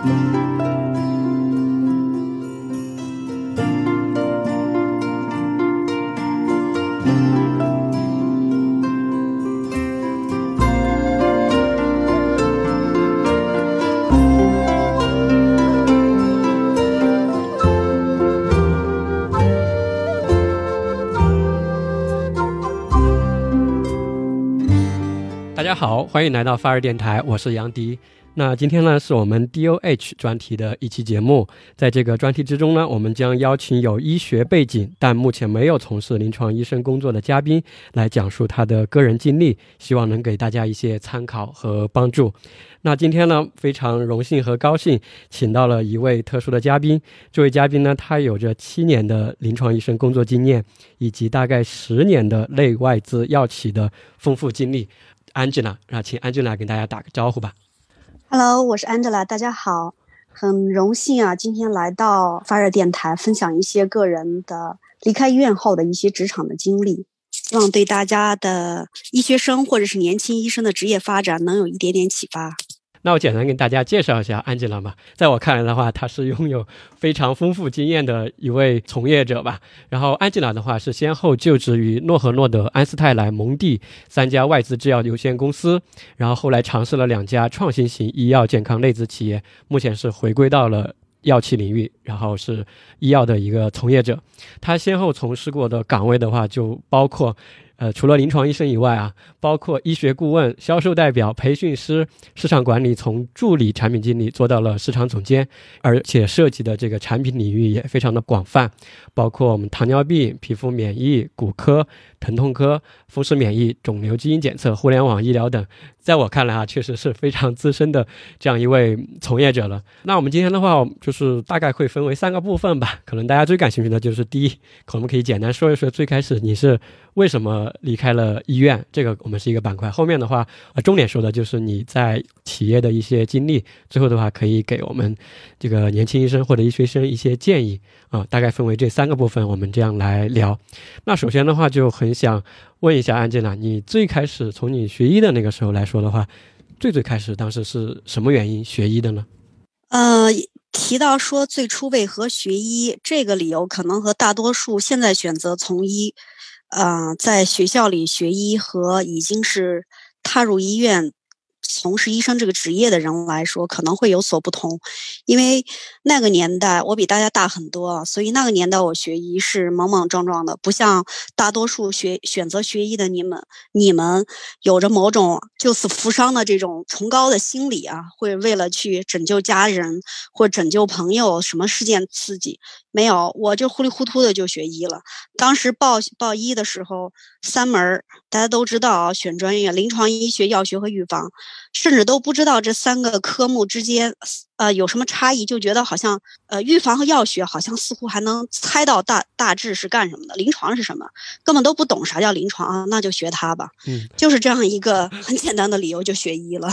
大家好，欢迎来到发热电台，我是杨迪。那今天呢，是我们 DOH 专题的一期节目。在这个专题之中呢，我们将邀请有医学背景但目前没有从事临床医生工作的嘉宾，来讲述他的个人经历，希望能给大家一些参考和帮助。那今天呢，非常荣幸和高兴，请到了一位特殊的嘉宾。这位嘉宾呢，他有着七年的临床医生工作经验，以及大概十年的内外资药企的丰富经历。Angela，那请 Angela 跟大家打个招呼吧。Hello，我是 Angela，大家好，很荣幸啊，今天来到发热电台，分享一些个人的离开医院后的一些职场的经历，希望对大家的医学生或者是年轻医生的职业发展能有一点点启发。那我简单跟大家介绍一下 Angela 吧。在我看来的话，她是拥有非常丰富经验的一位从业者吧。然后安吉拉的话是先后就职于诺和诺德、安斯泰莱、蒙地三家外资制药有限公司，然后后来尝试了两家创新型医药健康类资企业，目前是回归到了。药企领域，然后是医药的一个从业者，他先后从事过的岗位的话，就包括，呃，除了临床医生以外啊，包括医学顾问、销售代表、培训师、市场管理，从助理产品经理做到了市场总监，而且涉及的这个产品领域也非常的广泛，包括我们糖尿病、皮肤免疫、骨科、疼痛科、风湿免疫、肿瘤基因检测、互联网医疗等。在我看来啊，确实是非常资深的这样一位从业者了。那我们今天的话，就是大概会分为三个部分吧。可能大家最感兴趣的就是第一，可能可以简单说一说最开始你是为什么离开了医院，这个我们是一个板块。后面的话，呃，重点说的就是你在企业的一些经历。最后的话，可以给我们这个年轻医生或者医学生一些建议啊、大概分为这三个部分，我们这样来聊。那首先的话，就很想问一下安吉拉，你最开始从你学医的那个时候来说的话，最最开始当时是什么原因学医的呢？呃，提到说最初为何学医，这个理由可能和大多数现在选择从医，呃，在学校里学医和已经是踏入医院。从事医生这个职业的人来说，可能会有所不同，因为那个年代我比大家大很多，所以那个年代我学医是莽莽撞撞的，不像大多数学选择学医的你们，你们有着某种救死扶伤的这种崇高的心理啊，会为了去拯救家人或拯救朋友，什么事件刺激没有？我就糊里糊涂的就学医了。当时报报医的时候，三门儿大家都知道啊，选专业：临床医学、药学和预防。甚至都不知道这三个科目之间，呃，有什么差异，就觉得好像，呃，预防和药学好像似乎还能猜到大大致是干什么的，临床是什么，根本都不懂啥叫临床啊，那就学它吧，嗯，就是这样一个很简单的理由就学医了。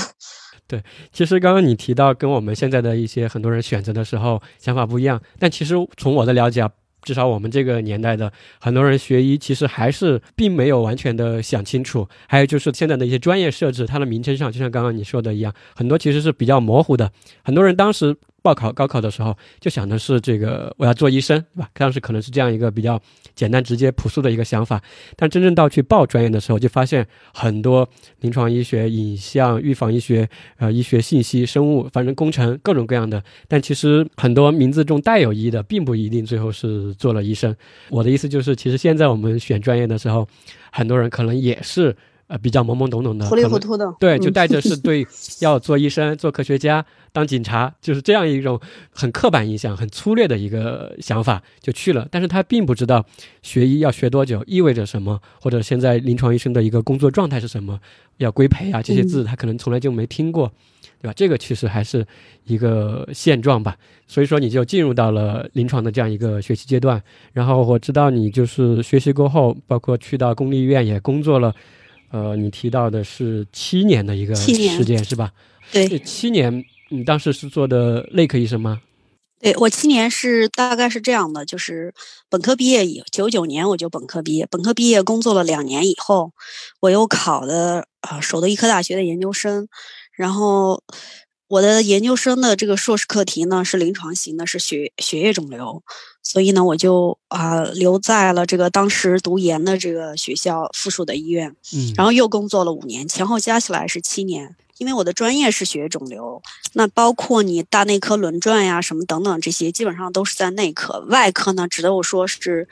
对，其实刚刚你提到跟我们现在的一些很多人选择的时候想法不一样，但其实从我的了解啊。至少我们这个年代的很多人学医，其实还是并没有完全的想清楚。还有就是现在的一些专业设置，它的名称上，就像刚刚你说的一样，很多其实是比较模糊的。很多人当时报考高考的时候，就想的是这个我要做医生，对吧？当时可能是这样一个比较简单、直接、朴素的一个想法。但真正到去报专业的时候，就发现很多临床医学、影像、预防医学、呃医学信息、生物，反正工程各种各样的。但其实很多名字中带有医的，并不一定最后是做了医生。我的意思就是，其实现在我们选专业的时候，很多人可能也是。呃，比较懵懵懂懂的，糊里糊涂的，对，就带着是 对要做医生、做科学家、当警察，就是这样一种很刻板印象、很粗略的一个想法就去了。但是他并不知道学医要学多久，意味着什么，或者现在临床医生的一个工作状态是什么，要规培啊这些字，他可能从来就没听过，对吧？这个其实还是一个现状吧。所以说，你就进入到了临床的这样一个学习阶段。然后我知道你就是学习过后，包括去到公立医院也工作了。呃，你提到的是七年的一个时间是吧？对，七年，你当时是做的内科医生吗？对我七年是大概是这样的，就是本科毕业以九九年我就本科毕业，本科毕业工作了两年以后，我又考的啊首都医科大学的研究生，然后我的研究生的这个硕士课题呢是临床型的，是血血液肿瘤，所以呢我就啊留在了这个当时读研的这个学校附属的医院，嗯，然后又工作了五年，前后加起来是七年。因为我的专业是血液肿瘤，那包括你大内科轮转呀什么等等这些，基本上都是在内科。外科呢，只能说是，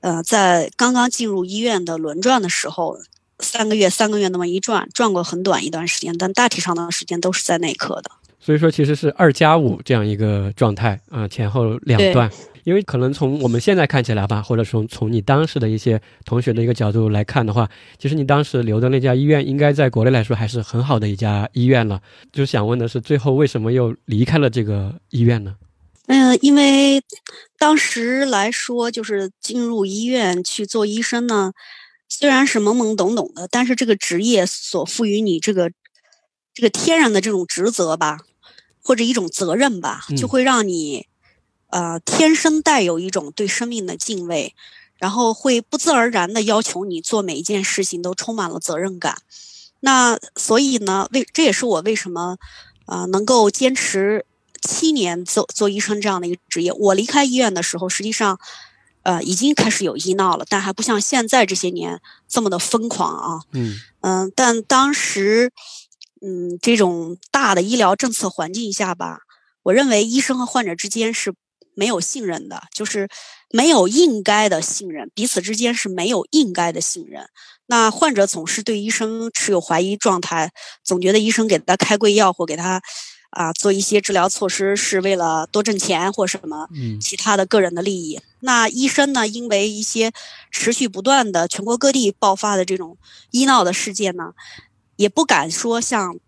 呃，在刚刚进入医院的轮转的时候，三个月三个月那么一转，转过很短一段时间，但大体上的时间都是在内科的。所以说，其实是二加五这样一个状态啊，前后两段。因为可能从我们现在看起来吧，或者从从你当时的一些同学的一个角度来看的话，其实你当时留的那家医院，应该在国内来说还是很好的一家医院了。就是想问的是，最后为什么又离开了这个医院呢？嗯，因为当时来说，就是进入医院去做医生呢，虽然是懵懵懂懂的，但是这个职业所赋予你这个这个天然的这种职责吧，或者一种责任吧，就会让你。呃，天生带有一种对生命的敬畏，然后会不自而然的要求你做每一件事情都充满了责任感。那所以呢，为这也是我为什么啊能够坚持七年做做医生这样的一个职业。我离开医院的时候，实际上呃已经开始有医闹了，但还不像现在这些年这么的疯狂啊。嗯嗯，但当时嗯这种大的医疗政策环境下吧，我认为医生和患者之间是。没有信任的，就是没有应该的信任，彼此之间是没有应该的信任。那患者总是对医生持有怀疑状态，总觉得医生给他开贵药或给他啊做一些治疗措施是为了多挣钱或什么其他的个人的利益。那医生呢，因为一些持续不断的全国各地爆发的这种医闹的事件呢，也不敢说像。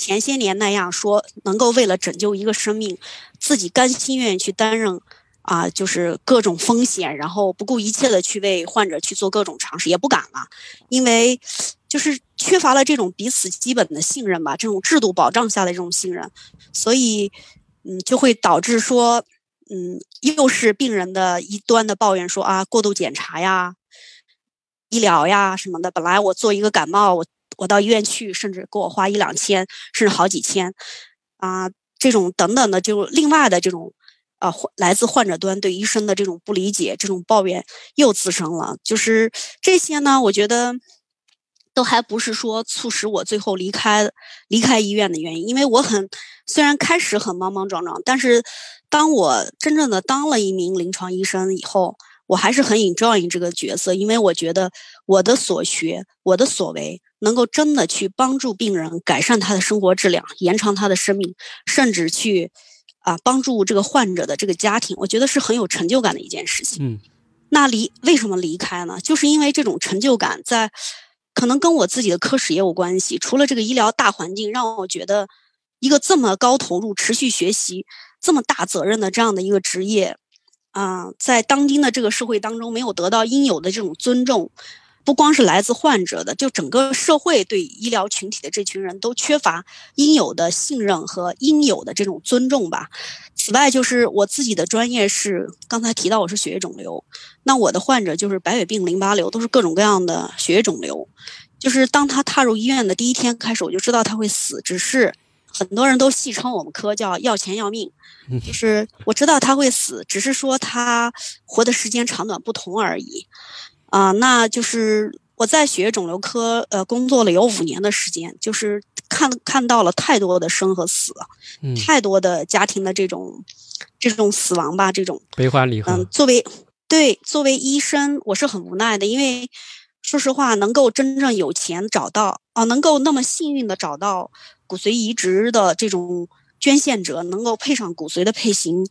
前些年那样说，能够为了拯救一个生命，自己甘心愿意去担任，啊，就是各种风险，然后不顾一切的去为患者去做各种尝试，也不敢了，因为就是缺乏了这种彼此基本的信任吧，这种制度保障下的这种信任，所以，嗯，就会导致说，嗯，又是病人的一端的抱怨说啊，过度检查呀，医疗呀什么的，本来我做一个感冒，我。我到医院去，甚至给我花一两千，甚至好几千，啊，这种等等的，就另外的这种，啊，来自患者端对医生的这种不理解，这种抱怨又滋生了。就是这些呢，我觉得都还不是说促使我最后离开离开医院的原因，因为我很虽然开始很莽莽撞撞，但是当我真正的当了一名临床医生以后。我还是很 enjoy 这个角色，因为我觉得我的所学、我的所为，能够真的去帮助病人改善他的生活质量，延长他的生命，甚至去啊帮助这个患者的这个家庭，我觉得是很有成就感的一件事情。嗯，那离为什么离开呢？就是因为这种成就感，在可能跟我自己的科室也有关系。除了这个医疗大环境让我觉得一个这么高投入、持续学习、这么大责任的这样的一个职业。啊，在当今的这个社会当中，没有得到应有的这种尊重，不光是来自患者的，就整个社会对医疗群体的这群人都缺乏应有的信任和应有的这种尊重吧。此外，就是我自己的专业是刚才提到我是血液肿瘤，那我的患者就是白血病、淋巴瘤，都是各种各样的血液肿瘤。就是当他踏入医院的第一天开始，我就知道他会死，只是。很多人都戏称我们科叫要钱要命，就是我知道他会死，只是说他活的时间长短不同而已。啊，那就是我在血液肿瘤科呃工作了有五年的时间，就是看看到了太多的生和死，嗯太多的家庭的这种这种死亡吧，这种悲欢离合。嗯，作为对作为医生，我是很无奈的，因为说实话，能够真正有钱找到啊，能够那么幸运的找到。骨髓移植的这种捐献者能够配上骨髓的配型，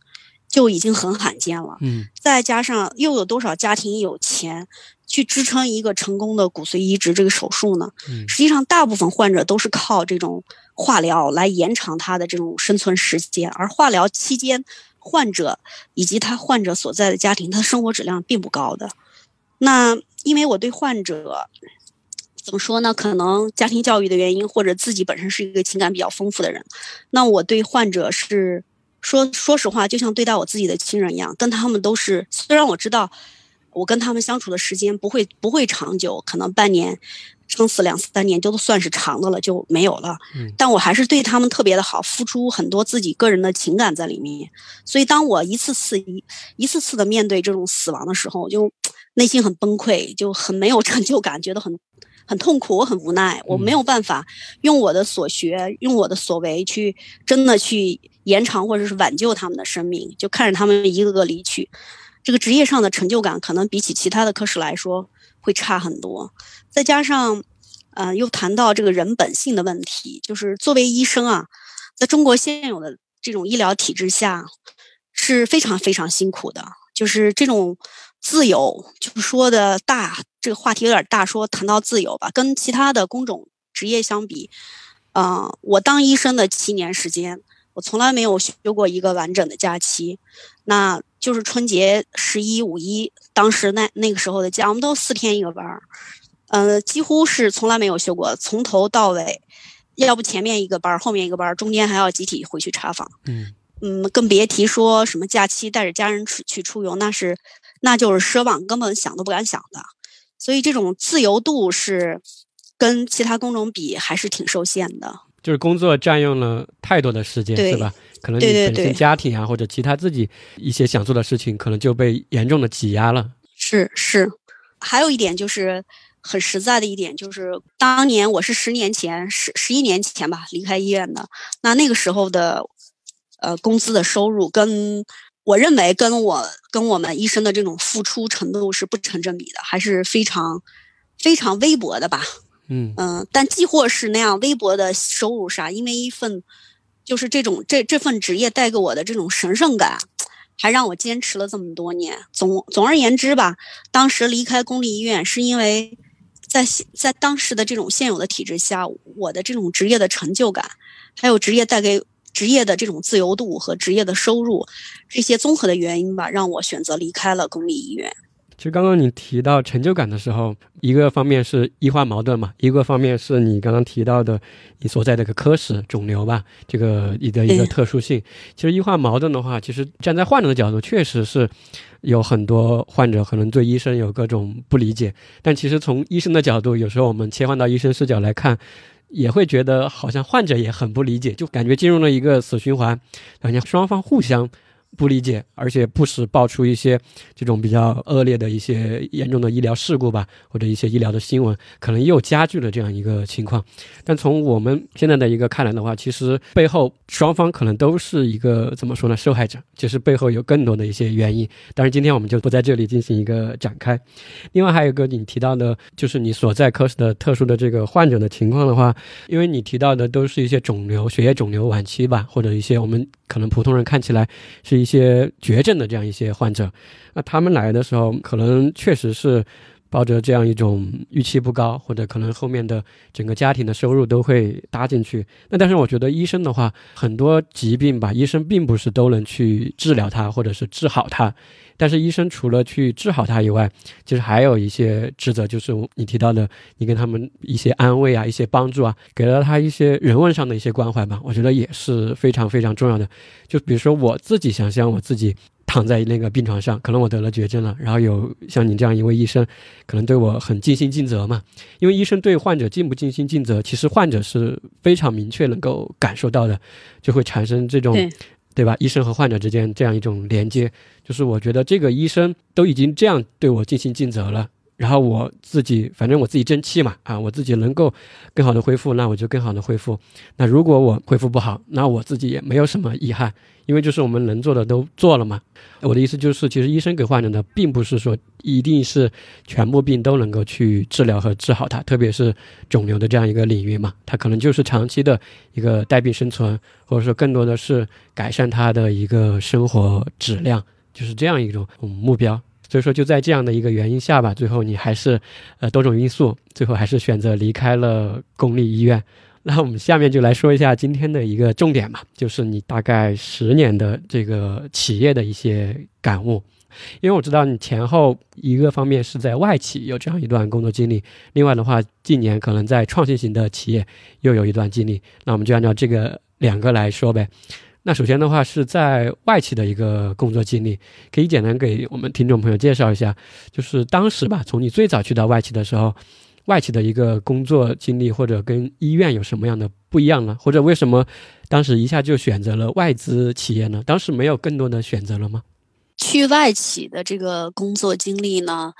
就已经很罕见了。嗯，再加上又有多少家庭有钱去支撑一个成功的骨髓移植这个手术呢？嗯，实际上大部分患者都是靠这种化疗来延长他的这种生存时间，而化疗期间，患者以及他患者所在的家庭，他的生活质量并不高的。那因为我对患者。怎么说呢？可能家庭教育的原因，或者自己本身是一个情感比较丰富的人，那我对患者是说说实话，就像对待我自己的亲人一样。跟他们都是，虽然我知道我跟他们相处的时间不会不会长久，可能半年撑死两三年就算是长的了，就没有了。但我还是对他们特别的好，付出很多自己个人的情感在里面。所以当我一次次一一次次的面对这种死亡的时候，我就内心很崩溃，就很没有成就感，觉得很很痛苦，我很无奈，我没有办法用我的所学，用我的所为去真的去延长或者是挽救他们的生命，就看着他们一个个离去，这个职业上的成就感可能比起其他的科室来说。会差很多，再加上，呃，又谈到这个人本性的问题，就是作为医生啊，在中国现有的这种医疗体制下，是非常非常辛苦的。就是这种自由，就说的大，这个话题有点大，说谈到自由吧，跟其他的工种职业相比，嗯，我当医生的七年时间，我从来没有休过一个完整的假期，那。就是春节、十一、五一，当时那那个时候的假，我们都四天一个班儿，呃，几乎是从来没有休过，从头到尾，要不前面一个班儿，后面一个班儿，中间还要集体回去查房，嗯嗯，更别提说什么假期带着家人出去出游，那是那就是奢望，根本想都不敢想的。所以这种自由度是跟其他工种比还是挺受限的。就是工作占用了太多的时间，是吧？可能你本身家庭啊，或者其他自己一些想做的事情，可能就被严重的挤压了。是是，还有一点就是很实在的一点，就是当年我是十年前、十十一年前吧离开医院的，那那个时候的呃工资的收入，跟我认为跟我跟我们医生的这种付出程度是不成正比的，还是非常非常微薄的吧。嗯嗯，但既或是那样微薄的收入啥，因为一份。就是这种这这份职业带给我的这种神圣感，还让我坚持了这么多年。总总而言之吧，当时离开公立医院是因为，在在当时的这种现有的体制下，我的这种职业的成就感，还有职业带给职业的这种自由度和职业的收入，这些综合的原因吧，让我选择离开了公立医院。其实刚刚你提到成就感的时候，一个方面是医患矛盾嘛，一个方面是你刚刚提到的你所在的个科室肿瘤吧，这个你的一个特殊性。其实医患矛盾的话，其实站在患者的角度，确实是有很多患者可能对医生有各种不理解。但其实从医生的角度，有时候我们切换到医生视角来看，也会觉得好像患者也很不理解，就感觉进入了一个死循环，好像双方互相。不理解，而且不时爆出一些这种比较恶劣的一些严重的医疗事故吧，或者一些医疗的新闻，可能又加剧了这样一个情况。但从我们现在的一个看来的话，其实背后双方可能都是一个怎么说呢？受害者，就是背后有更多的一些原因。但是，今天我们就不在这里进行一个展开。另外，还有一个你提到的，就是你所在科室的特殊的这个患者的情况的话，因为你提到的都是一些肿瘤、血液肿瘤晚期吧，或者一些我们可能普通人看起来是。一些绝症的这样一些患者，那他们来的时候，可能确实是抱着这样一种预期不高，或者可能后面的整个家庭的收入都会搭进去。那但是我觉得医生的话，很多疾病吧，医生并不是都能去治疗它，或者是治好它。但是医生除了去治好他以外，其实还有一些职责，就是你提到的，你跟他们一些安慰啊，一些帮助啊，给了他一些人文上的一些关怀吧，我觉得也是非常非常重要的。就比如说我自己想象我自己躺在那个病床上，可能我得了绝症了，然后有像你这样一位医生，可能对我很尽心尽责嘛。因为医生对患者尽不尽心尽责，其实患者是非常明确能够感受到的，就会产生这种。对吧？医生和患者之间这样一种连接，就是我觉得这个医生都已经这样对我尽心尽责了，然后我自己反正我自己争气嘛，啊，我自己能够更好的恢复，那我就更好的恢复。那如果我恢复不好，那我自己也没有什么遗憾。因为就是我们能做的都做了嘛，我的意思就是，其实医生给患者的并不是说一定是全部病都能够去治疗和治好它，特别是肿瘤的这样一个领域嘛，它可能就是长期的一个带病生存，或者说更多的是改善他的一个生活质量，就是这样一种目标。所以说就在这样的一个原因下吧，最后你还是呃多种因素，最后还是选择离开了公立医院。那我们下面就来说一下今天的一个重点嘛，就是你大概十年的这个企业的一些感悟。因为我知道你前后一个方面是在外企有这样一段工作经历，另外的话近年可能在创新型的企业又有一段经历。那我们就按照这个两个来说呗。那首先的话是在外企的一个工作经历，可以简单给我们听众朋友介绍一下，就是当时吧，从你最早去到外企的时候。外企的一个工作经历，或者跟医院有什么样的不一样呢？或者为什么当时一下就选择了外资企业呢？当时没有更多的选择了吗？去外企的这个工作经历呢？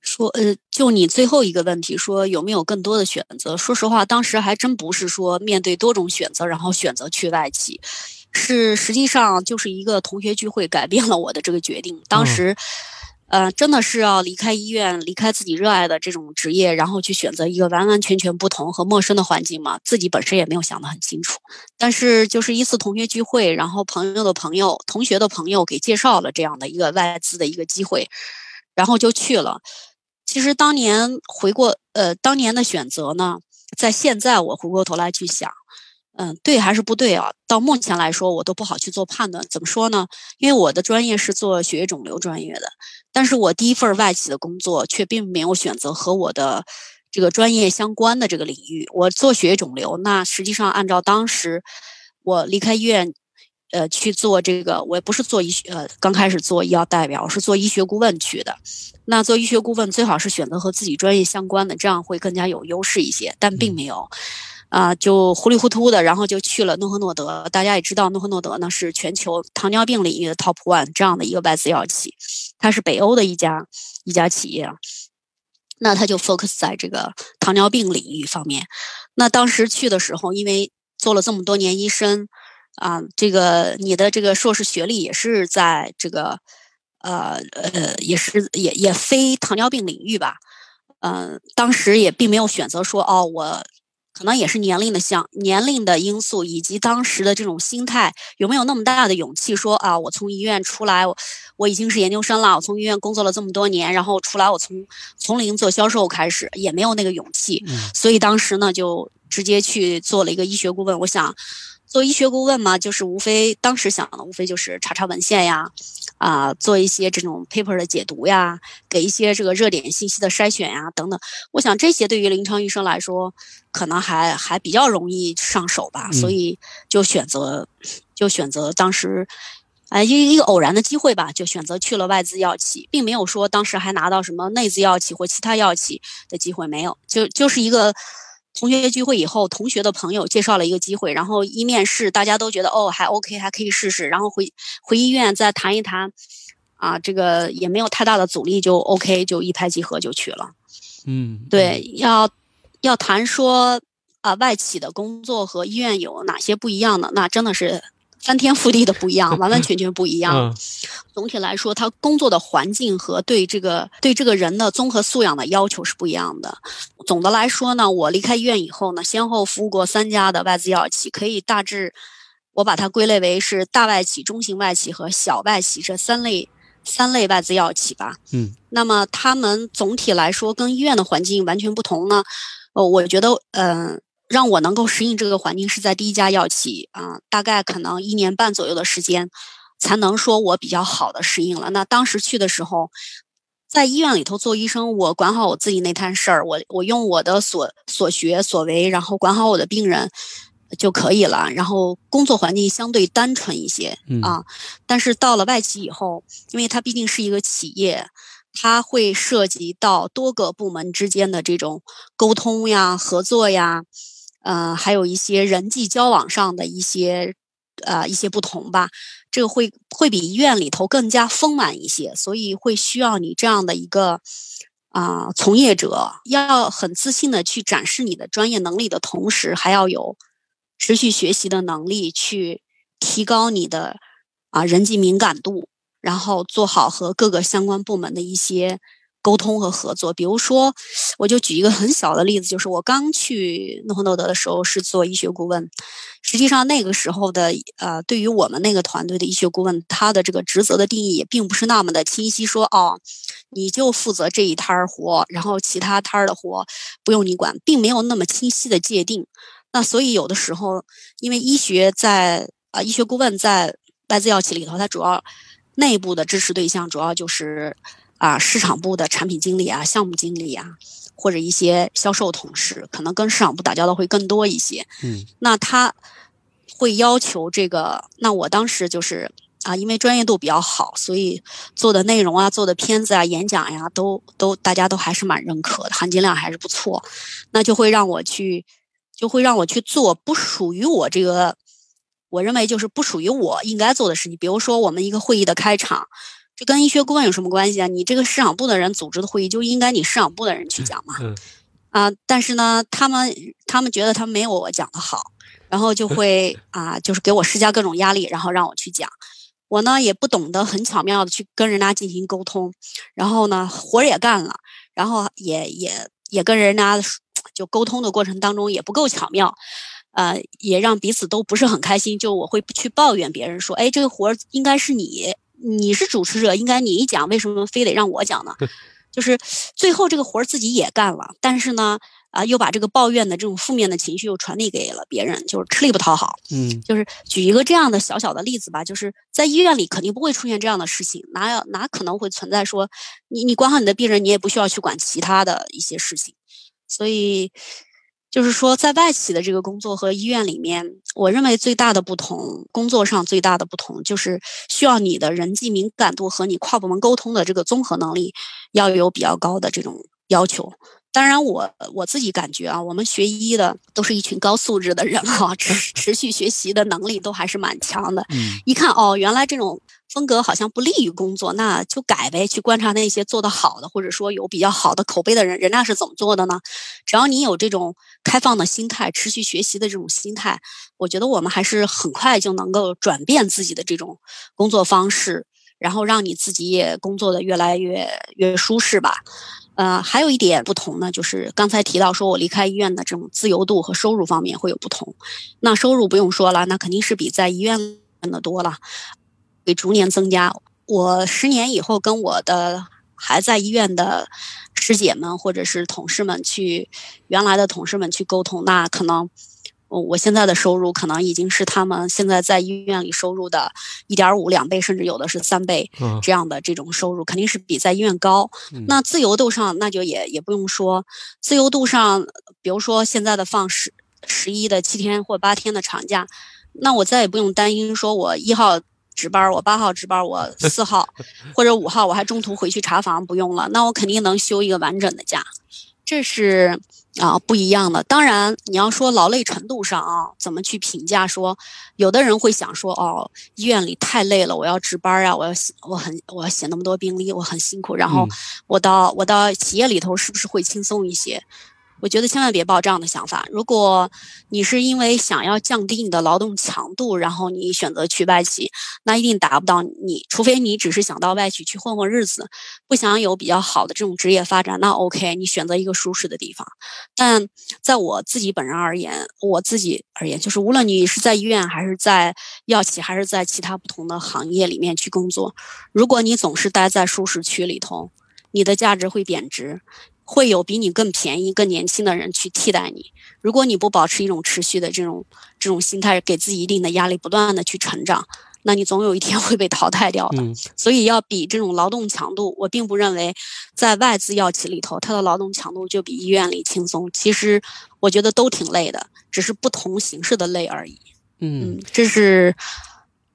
说呃，就你最后一个问题，说有没有更多的选择？说实话，当时还真不是说面对多种选择，然后选择去外企，是实际上就是一个同学聚会改变了我的这个决定。当时，呃，真的是要离开医院，离开自己热爱的这种职业，然后去选择一个完完全全不同和陌生的环境嘛。自己本身也没有想得很清楚，但是就是一次同学聚会，然后朋友的朋友、同学的朋友给介绍了这样的一个外资的一个机会，然后就去了。其实当年回过，呃，当年的选择呢，在现在我回过头来去想，嗯，对还是不对啊？到目前来说，我都不好去做判断。怎么说呢？因为我的专业是做血液肿瘤专业的，但是我第一份外企的工作却并没有选择和我的这个专业相关的这个领域。我做血液肿瘤，那实际上按照当时我离开医院。呃，去做这个，我也不是做医学，呃，刚开始做医药代表，我是做医学顾问去的。那做医学顾问最好是选择和自己专业相关的，这样会更加有优势一些。但并没有，啊，就糊里糊涂的，然后就去了诺和诺德。大家也知道，诺和诺德呢是全球糖尿病领域的 top one 这样的一个外资药企，它是北欧的一家一家企业。那它就 focus 在这个糖尿病领域方面。那当时去的时候，因为做了这么多年医生。啊，这个你的这个硕士学历也是在这个，呃呃，也是也也非糖尿病领域吧，嗯，当时也并没有选择说哦，我可能也是年龄的相年龄的因素，以及当时的这种心态，有没有那么大的勇气说啊，我从医院出来，我已经是研究生了，我从医院工作了这么多年，然后出来我从从零做销售开始，也没有那个勇气，所以当时呢就直接去做了一个医学顾问，我想。做医学顾问嘛，就是无非当时想的无非就是查查文献呀，啊，做一些这种 paper 的解读呀，给一些这个热点信息的筛选呀，等等。我想这些对于临床医生来说，可能还还比较容易上手吧，所以就选择就选择当时，哎，一一个偶然的机会吧，就选择去了外资药企，并没有说当时还拿到什么内资药企或其他药企的机会，没有，就就是一个。同学聚会以后，同学的朋友介绍了一个机会，然后一面试，大家都觉得哦还 OK，还可以试试，然后回回医院再谈一谈，啊，这个也没有太大的阻力，就 OK，就一拍即合就去了。嗯，对，要要谈说啊外企的工作和医院有哪些不一样的，那真的是。翻天覆地的不一样，完完全全不一样。总体来说，他工作的环境和对这个对这个人的综合素养的要求是不一样的。总的来说呢，我离开医院以后呢，先后服务过三家的外资药企，可以大致我把它归类为是大外企、中型外企和小外企这三类三类外资药企吧。嗯，那么他们总体来说跟医院的环境完全不同呢。呃，我觉得，嗯。让我能够适应这个环境是在第一家药企啊，大概可能一年半左右的时间，才能说我比较好的适应了。那当时去的时候，在医院里头做医生，我管好我自己那摊事儿，我我用我的所所学所为，然后管好我的病人就可以了。然后工作环境相对单纯一些啊。但是到了外企以后，因为它毕竟是一个企业。它会涉及到多个部门之间的这种沟通呀、合作呀，呃，还有一些人际交往上的一些呃一些不同吧。这个会会比医院里头更加丰满一些，所以会需要你这样的一个啊从业者，要很自信的去展示你的专业能力的同时，还要有持续学习的能力，去提高你的啊人际敏感度。然后做好和各个相关部门的一些沟通和合作。比如说，我就举一个很小的例子，就是我刚去诺和诺德的时候是做医学顾问。实际上那个时候的呃，对于我们那个团队的医学顾问，他的这个职责的定义也并不是那么的清晰。说哦，你就负责这一摊儿活，然后其他摊儿的活不用你管，并没有那么清晰的界定。那所以有的时候，因为医学在啊，医学顾问在外资药企里头，它主要。内部的支持对象主要就是啊，市场部的产品经理啊、项目经理啊，或者一些销售同事，可能跟市场部打交道会更多一些。嗯，那他会要求这个，那我当时就是啊，因为专业度比较好，所以做的内容啊、做的片子啊、演讲呀，都都大家都还是蛮认可的，含金量还是不错。那就会让我去，就会让我去做不属于我这个，我认为就是不属于我应该做的事情。比如说我们一个会议的开场，这跟医学顾问有什么关系啊？你这个市场部的人组织的会议，就应该你市场部的人去讲嘛。啊，但是呢，他们他们觉得他没有我讲的好，然后就会 啊，就是给我施加各种压力，然后让我去讲。我呢也不懂得很巧妙的去跟人家进行沟通，然后呢活儿也干了，然后也也也跟人家就沟通的过程当中也不够巧妙，呃，也让彼此都不是很开心。就我会去抱怨别人说，哎，这个活儿应该是你，你是主持者，应该你讲，为什么非得让我讲呢？就是最后这个活儿自己也干了，但是呢，啊，又把这个抱怨的这种负面的情绪又传递给了别人，就是吃力不讨好。嗯，就是举一个这样的小小的例子吧，就是在医院里肯定不会出现这样的事情，哪有哪可能会存在说你你管好你的病人，你也不需要去管其他的一些事情，所以。就是说，在外企的这个工作和医院里面，我认为最大的不同，工作上最大的不同，就是需要你的人际敏感度和你跨部门沟通的这个综合能力要有比较高的这种要求。当然，我我自己感觉啊，我们学医的都是一群高素质的人哈，持持续学习的能力都还是蛮强的。嗯，一看哦，原来这种风格好像不利于工作，那就改呗。去观察那些做得好的，或者说有比较好的口碑的人，人家是怎么做的呢？只要你有这种开放的心态，持续学习的这种心态，我觉得我们还是很快就能够转变自己的这种工作方式，然后让你自己也工作的越来越越舒适吧。呃，还有一点不同呢，就是刚才提到说我离开医院的这种自由度和收入方面会有不同。那收入不用说了，那肯定是比在医院的多了，会逐年增加。我十年以后跟我的还在医院的师姐们或者是同事们去，原来的同事们去沟通，那可能。我现在的收入可能已经是他们现在在医院里收入的一点五两倍，甚至有的是三倍这样的这种收入，肯定是比在医院高。那自由度上，那就也也不用说，自由度上，比如说现在的放十十一的七天或八天的长假，那我再也不用担心说我一号值班，我八号值班，我 四号或者五号我还中途回去查房不用了，那我肯定能休一个完整的假。这是啊不一样的。当然，你要说劳累程度上啊，怎么去评价？说有的人会想说，哦，医院里太累了，我要值班啊，我要我很我要写那么多病历，我很辛苦。然后我到我到企业里头，是不是会轻松一些？我觉得千万别抱这样的想法。如果你是因为想要降低你的劳动强度，然后你选择去外企，那一定达不到你。除非你只是想到外企去混混日子，不想有比较好的这种职业发展，那 OK，你选择一个舒适的地方。但在我自己本人而言，我自己而言，就是无论你是在医院，还是在药企，还是在其他不同的行业里面去工作，如果你总是待在舒适区里头，你的价值会贬值。会有比你更便宜、更年轻的人去替代你。如果你不保持一种持续的这种这种心态，给自己一定的压力，不断的去成长，那你总有一天会被淘汰掉的。所以要比这种劳动强度，我并不认为在外资药企里头，它的劳动强度就比医院里轻松。其实我觉得都挺累的，只是不同形式的累而已。嗯，这是。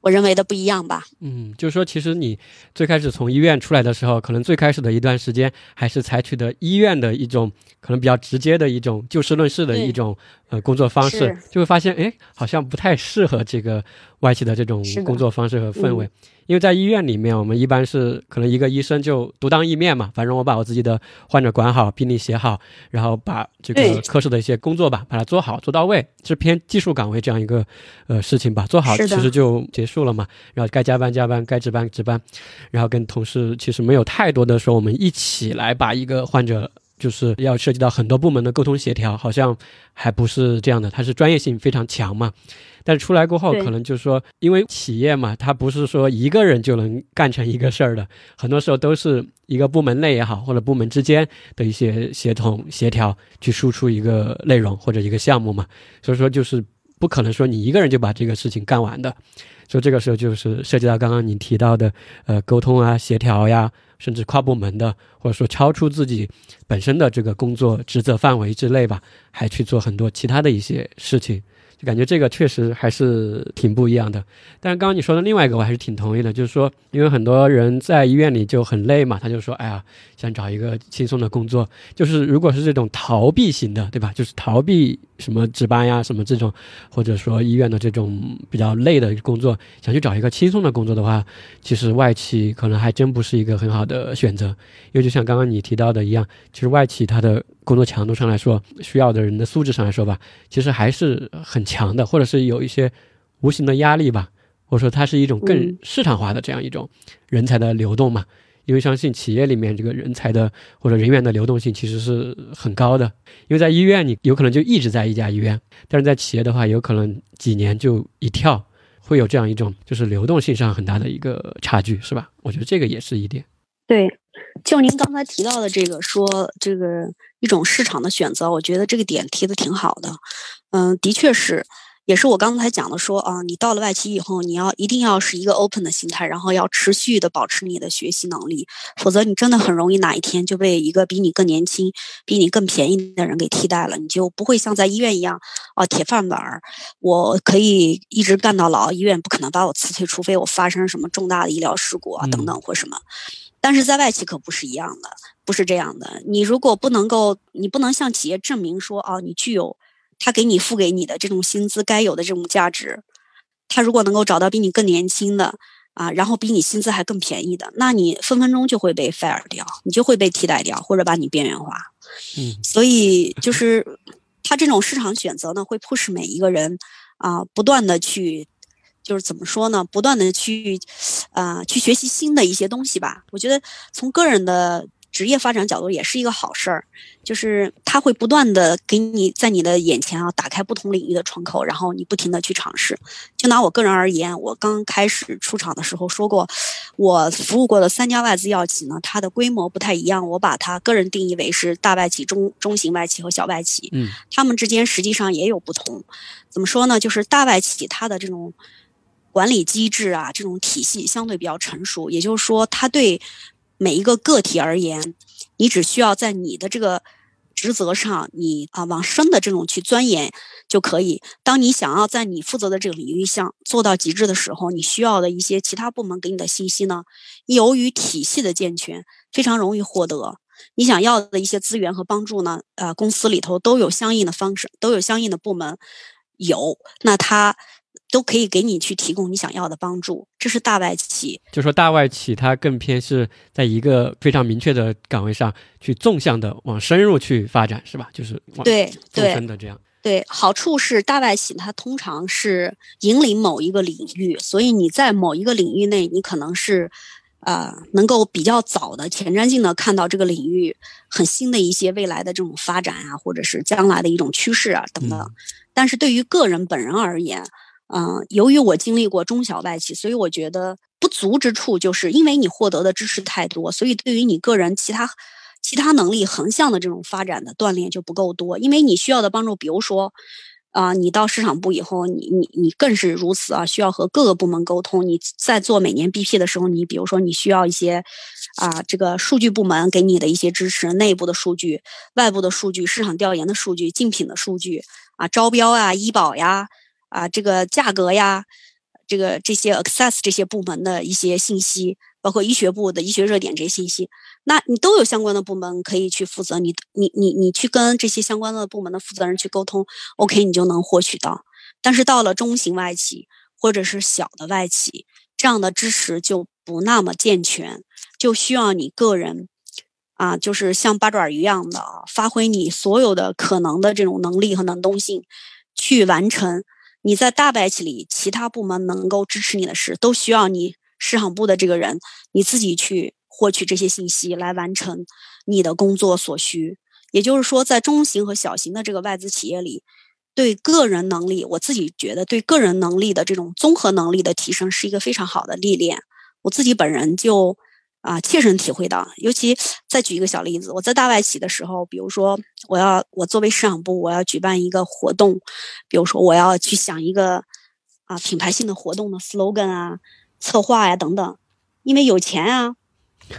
我认为的不一样吧？嗯，就是说，其实你最开始从医院出来的时候，可能最开始的一段时间还是采取的医院的一种可能比较直接的一种就事论事的一种呃工作方式，就会发现，哎，好像不太适合这个外企的这种工作方式和氛围。因为在医院里面，我们一般是可能一个医生就独当一面嘛，反正我把我自己的患者管好，病历写好，然后把这个科室的一些工作吧，把它做好做到位，是偏技术岗位这样一个呃事情吧，做好其实就结束了嘛。然后该加班加班，该值班值班，然后跟同事其实没有太多的说我们一起来把一个患者。就是要涉及到很多部门的沟通协调，好像还不是这样的，它是专业性非常强嘛。但是出来过后，可能就是说，因为企业嘛，它不是说一个人就能干成一个事儿的，很多时候都是一个部门内也好，或者部门之间的一些协同协调，去输出一个内容或者一个项目嘛。所以说，就是不可能说你一个人就把这个事情干完的。所以这个时候就是涉及到刚刚你提到的，呃，沟通啊、协调呀，甚至跨部门的，或者说超出自己本身的这个工作职责范围之内吧，还去做很多其他的一些事情。就感觉这个确实还是挺不一样的。但是刚刚你说的另外一个，我还是挺同意的，就是说，因为很多人在医院里就很累嘛，他就说，哎呀，想找一个轻松的工作。就是如果是这种逃避型的，对吧？就是逃避什么值班呀，什么这种，或者说医院的这种比较累的工作，想去找一个轻松的工作的话，其实外企可能还真不是一个很好的选择。因为就像刚刚你提到的一样，其实外企它的工作强度上来说，需要的人的素质上来说吧，其实还是很强的，或者是有一些无形的压力吧，或者说它是一种更市场化的这样一种人才的流动嘛。因为相信企业里面这个人才的或者人员的流动性其实是很高的。因为在医院你有可能就一直在一家医院，但是在企业的话有可能几年就一跳，会有这样一种就是流动性上很大的一个差距，是吧？我觉得这个也是一点。对，就您刚才提到的这个说这个一种市场的选择，我觉得这个点提的挺好的。嗯，的确是。也是我刚才讲的，说啊，你到了外企以后，你要一定要是一个 open 的心态，然后要持续的保持你的学习能力，否则你真的很容易哪一天就被一个比你更年轻、比你更便宜的人给替代了，你就不会像在医院一样啊，铁饭碗儿，我可以一直干到老，医院不可能把我辞退，除非我发生什么重大的医疗事故啊等等或什么。但是在外企可不是一样的，不是这样的。你如果不能够，你不能向企业证明说啊，你具有。他给你付给你的这种薪资该有的这种价值，他如果能够找到比你更年轻的啊，然后比你薪资还更便宜的，那你分分钟就会被 fire 掉，你就会被替代掉或者把你边缘化。嗯，所以就是他这种市场选择呢，会迫使每一个人啊，不断的去，就是怎么说呢，不断的去啊，去学习新的一些东西吧。我觉得从个人的。职业发展角度也是一个好事儿，就是它会不断的给你在你的眼前啊打开不同领域的窗口，然后你不停的去尝试。就拿我个人而言，我刚开始出场的时候说过，我服务过的三家外资药企呢，它的规模不太一样，我把它个人定义为是大外企、中中型外企和小外企。嗯，它们之间实际上也有不同。怎么说呢？就是大外企它的这种管理机制啊，这种体系相对比较成熟，也就是说，它对。每一个个体而言，你只需要在你的这个职责上，你啊往深的这种去钻研就可以。当你想要在你负责的这个领域上做到极致的时候，你需要的一些其他部门给你的信息呢，由于体系的健全，非常容易获得。你想要的一些资源和帮助呢，呃，公司里头都有相应的方式，都有相应的部门有，那他。都可以给你去提供你想要的帮助，这是大外企。就说大外企，它更偏是在一个非常明确的岗位上去纵向的往深入去发展，是吧？就是往对纵深的这样。对，好处是大外企它通常是引领某一个领域，所以你在某一个领域内，你可能是，呃，能够比较早的前瞻性的看到这个领域很新的一些未来的这种发展啊，或者是将来的一种趋势啊等等。但是对于个人本人而言，嗯，由于我经历过中小外企，所以我觉得不足之处，就是因为你获得的知识太多，所以对于你个人其他其他能力横向的这种发展的锻炼就不够多。因为你需要的帮助，比如说，啊，你到市场部以后，你你你更是如此啊，需要和各个部门沟通。你在做每年 BP 的时候，你比如说你需要一些啊，这个数据部门给你的一些支持，内部的数据、外部的数据、市场调研的数据、竞品的数据啊，招标啊、医保呀。啊，这个价格呀，这个这些 access 这些部门的一些信息，包括医学部的医学热点这些信息，那你都有相关的部门可以去负责。你你你你去跟这些相关的部门的负责人去沟通，OK，你就能获取到。但是到了中型外企或者是小的外企，这样的知识就不那么健全，就需要你个人啊，就是像八爪鱼一样的啊发挥你所有的可能的这种能力和能动性，去完成。你在大白企里，其他部门能够支持你的事，都需要你市场部的这个人，你自己去获取这些信息来完成你的工作所需。也就是说，在中型和小型的这个外资企业里，对个人能力，我自己觉得对个人能力的这种综合能力的提升是一个非常好的历练。我自己本人就。啊，切身体会到，尤其再举一个小例子，我在大外企的时候，比如说我要我作为市场部，我要举办一个活动，比如说我要去想一个啊品牌性的活动的 slogan 啊、策划呀等等，因为有钱啊，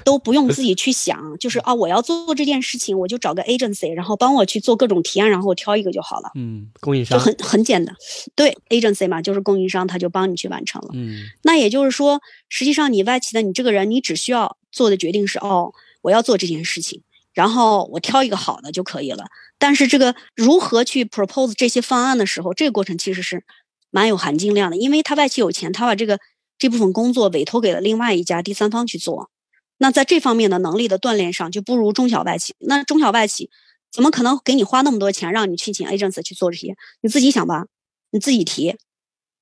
都不用自己去想，就是啊，我要做这件事情，我就找个 agency，然后帮我去做各种提案，然后我挑一个就好了。嗯，供应。商。就很很简单，对 agency 嘛，就是供应商，他就帮你去完成了。嗯。那也就是说，实际上你外企的你这个人，你只需要做的决定是哦，我要做这件事情，然后我挑一个好的就可以了。但是这个如何去 propose 这些方案的时候，这个过程其实是蛮有含金量的，因为他外企有钱，他把这个这部分工作委托给了另外一家第三方去做。那在这方面的能力的锻炼上，就不如中小外企。那中小外企怎么可能给你花那么多钱让你去请 agency 去做这些？你自己想吧，你自己提。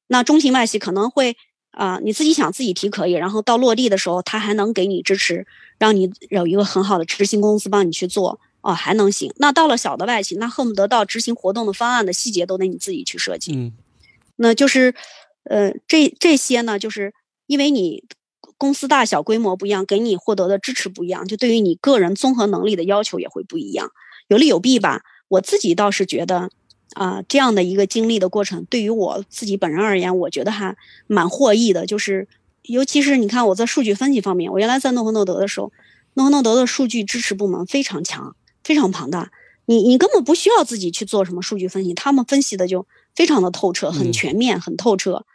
那中型外企可能会啊、你自己想自己提可以，然后到落地的时候，他还能给你支持，让你有一个很好的执行公司帮你去做哦，还能行。那到了小的外企，那恨不得到执行活动的方案的细节都得你自己去设计。嗯那就是，呃，这这些呢，就是因为你公司大小规模不一样，给你获得的支持不一样，就对于你个人综合能力的要求也会不一样，有利有弊吧。我自己倒是觉得，啊、这样的一个经历的过程，对于我自己本人而言，我觉得还蛮获益的。就是，尤其是你看我在数据分析方面，我原来在诺和诺德的时候，诺和诺德的数据支持部门非常强，非常庞大。你你根本不需要自己去做什么数据分析，他们分析的就非常的透彻，很嗯全面，很透彻。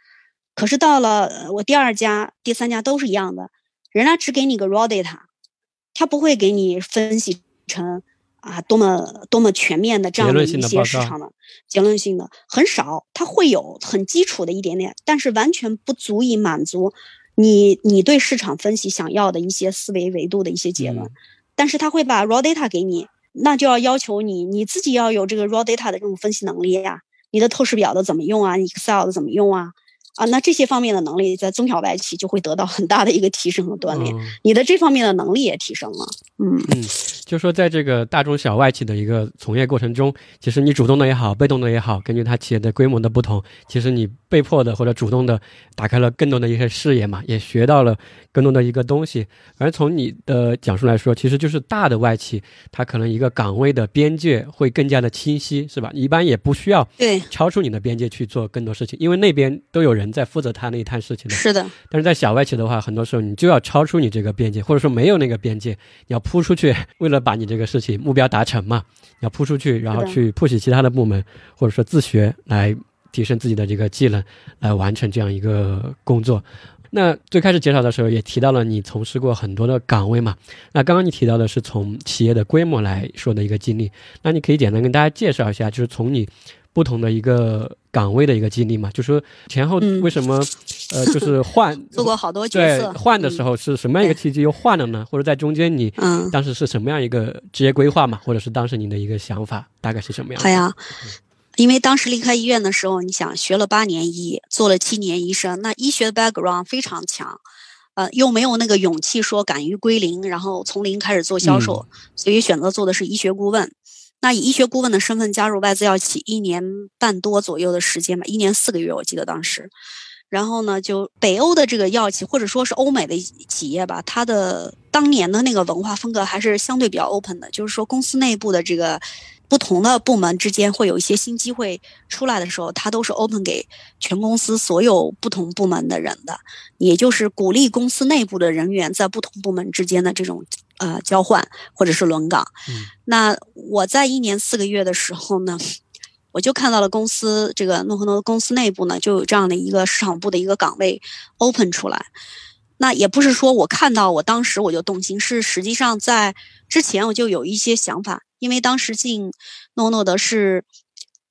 可是到了呃我第二家、第三家都是一样的，人家只给你个 raw data，他不会给你分析成啊多么多么全面的这样的一些市场的结论性的很少，它会有很基础的一点点，但是完全不足以满足你你对市场分析想要的一些思维维度的一些结论。嗯但是他会把 raw data 给你，那就要要求你你自己要有这个 raw data 的这种分析能力呀、你的透视表的怎么用啊，Excel 的怎么用啊？啊，那这些方面的能力在中小外企就会得到很大的一个提升和锻炼，嗯你的这方面的能力也提升了。嗯，嗯，就说在这个大中小外企的一个从业过程中，其实你主动的也好，被动的也好，根据它企业的规模的不同，其实你被迫的或者主动的打开了更多的一些视野嘛，也学到了更多的一个东西。而从你的讲述来说，其实就是大的外企，它可能一个岗位的边界会更加的清晰，是吧？一般也不需要对，超出你的边界去做更多事情，因为那边都有人在负责他那一摊事情的。是的，但是在小外企的话，很多时候你就要超出你这个边界，或者说没有那个边界，你要扑出去，为了把你这个事情目标达成嘛，你要扑出去，然后去 push 其他的部门，或者说自学来提升自己的这个技能，来完成这样一个工作。那最开始介绍的时候也提到了你从事过很多的岗位嘛，那刚刚你提到的是从企业的规模来说的一个经历，那你可以简单跟大家介绍一下，就是从你不同的一个岗位的一个经历嘛，就说前后嗯为什么、呃就是换 做过好多角对色，换的时候是什么样一个契机又换了呢？或者在中间你嗯，当时是什么样一个职业规划嘛，或者是当时你的一个想法大概是什么样的？好呀。因为当时离开医院的时候，你想学了八年医，做了七年医生，那医学的 background 非常强，呃，又没有那个勇气说敢于归零，然后从零开始做销售，所以选择做的是医学顾问。那以医学顾问的身份加入外资药企，一年半多左右的时间吧，一年四个月，我记得当时。然后呢，就北欧的这个药企，或者说是欧美的企业吧，它的当年的那个文化风格还是相对比较 open 的，就是说公司内部的这个不同的部门之间会有一些新机会出来的时候，它都是 open 给全公司所有不同部门的人的，也就是鼓励公司内部的人员在不同部门之间的这种呃交换或者是轮岗。嗯那我在一年四个月的时候呢，我就看到了公司这个诺和诺的公司内部呢就有这样的一个市场部的一个岗位 open 出来。那也不是说我看到我当时我就动心，是实际上在之前我就有一些想法，因为当时进诺诺德是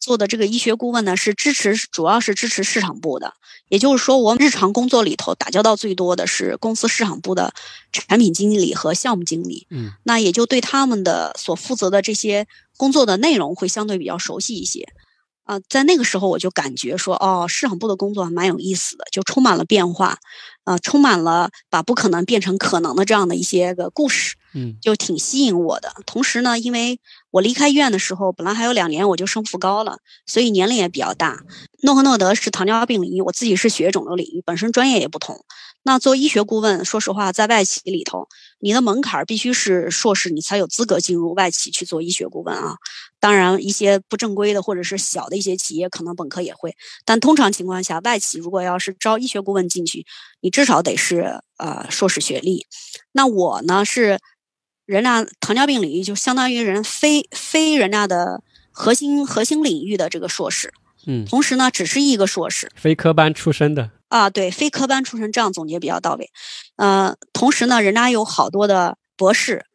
做的这个医学顾问呢，是支持主要是支持市场部的，也就是说我日常工作里头打交道最多的是公司市场部的产品经理和项目经理。嗯那也就对他们的所负责的这些工作的内容会相对比较熟悉一些。啊、在那个时候我就感觉说，哦，市场部的工作还蛮有意思的，就充满了变化，啊、充满了把不可能变成可能的这样的一些个故事，嗯就挺吸引我的。同时呢，因为我离开医院的时候，本来还有两年我就升副高了，所以年龄也比较大。诺和诺德是糖尿病领域，我自己是血液肿瘤领域，本身专业也不同。那做医学顾问，说实话，在外企里头，你的门槛必须是硕士，你才有资格进入外企去做医学顾问啊。当然，一些不正规的或者是小的一些企业，可能本科也会。但通常情况下，外企如果要是招医学顾问进去，你至少得是呃硕士学历。那我呢是人家糖尿病领域，就相当于人非非人家的核心核心领域的这个硕士。嗯，同时呢，只是一个硕士，非科班出身的。啊，对，非科班出身，这样总结比较到位。呃，同时呢，人家有好多的博士，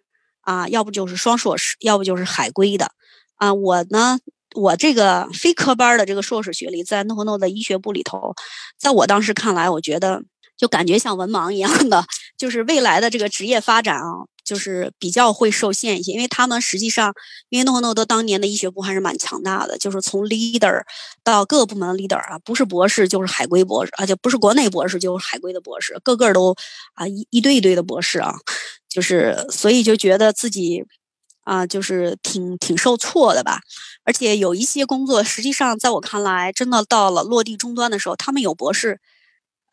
啊，要不就是双硕士，要不就是海归的。啊，我呢，我这个非科班的这个硕士学历，在诺和诺的医学部里头，在我当时看来，我觉得就感觉像文盲一样的，就是未来的这个职业发展啊。就是比较会受限一些，因为他们实际上，因为诺和诺德当年的医学部还是蛮强大的，就是从 leader 到各个部门的 leader 啊，不是博士就是海归博士，而且不是国内博士就是海归的博士，个个都啊一一堆一堆的博士啊，就是所以就觉得自己啊就是挺挺受挫的吧，而且有一些工作，实际上在我看来，真的到了落地终端的时候，他们有博士。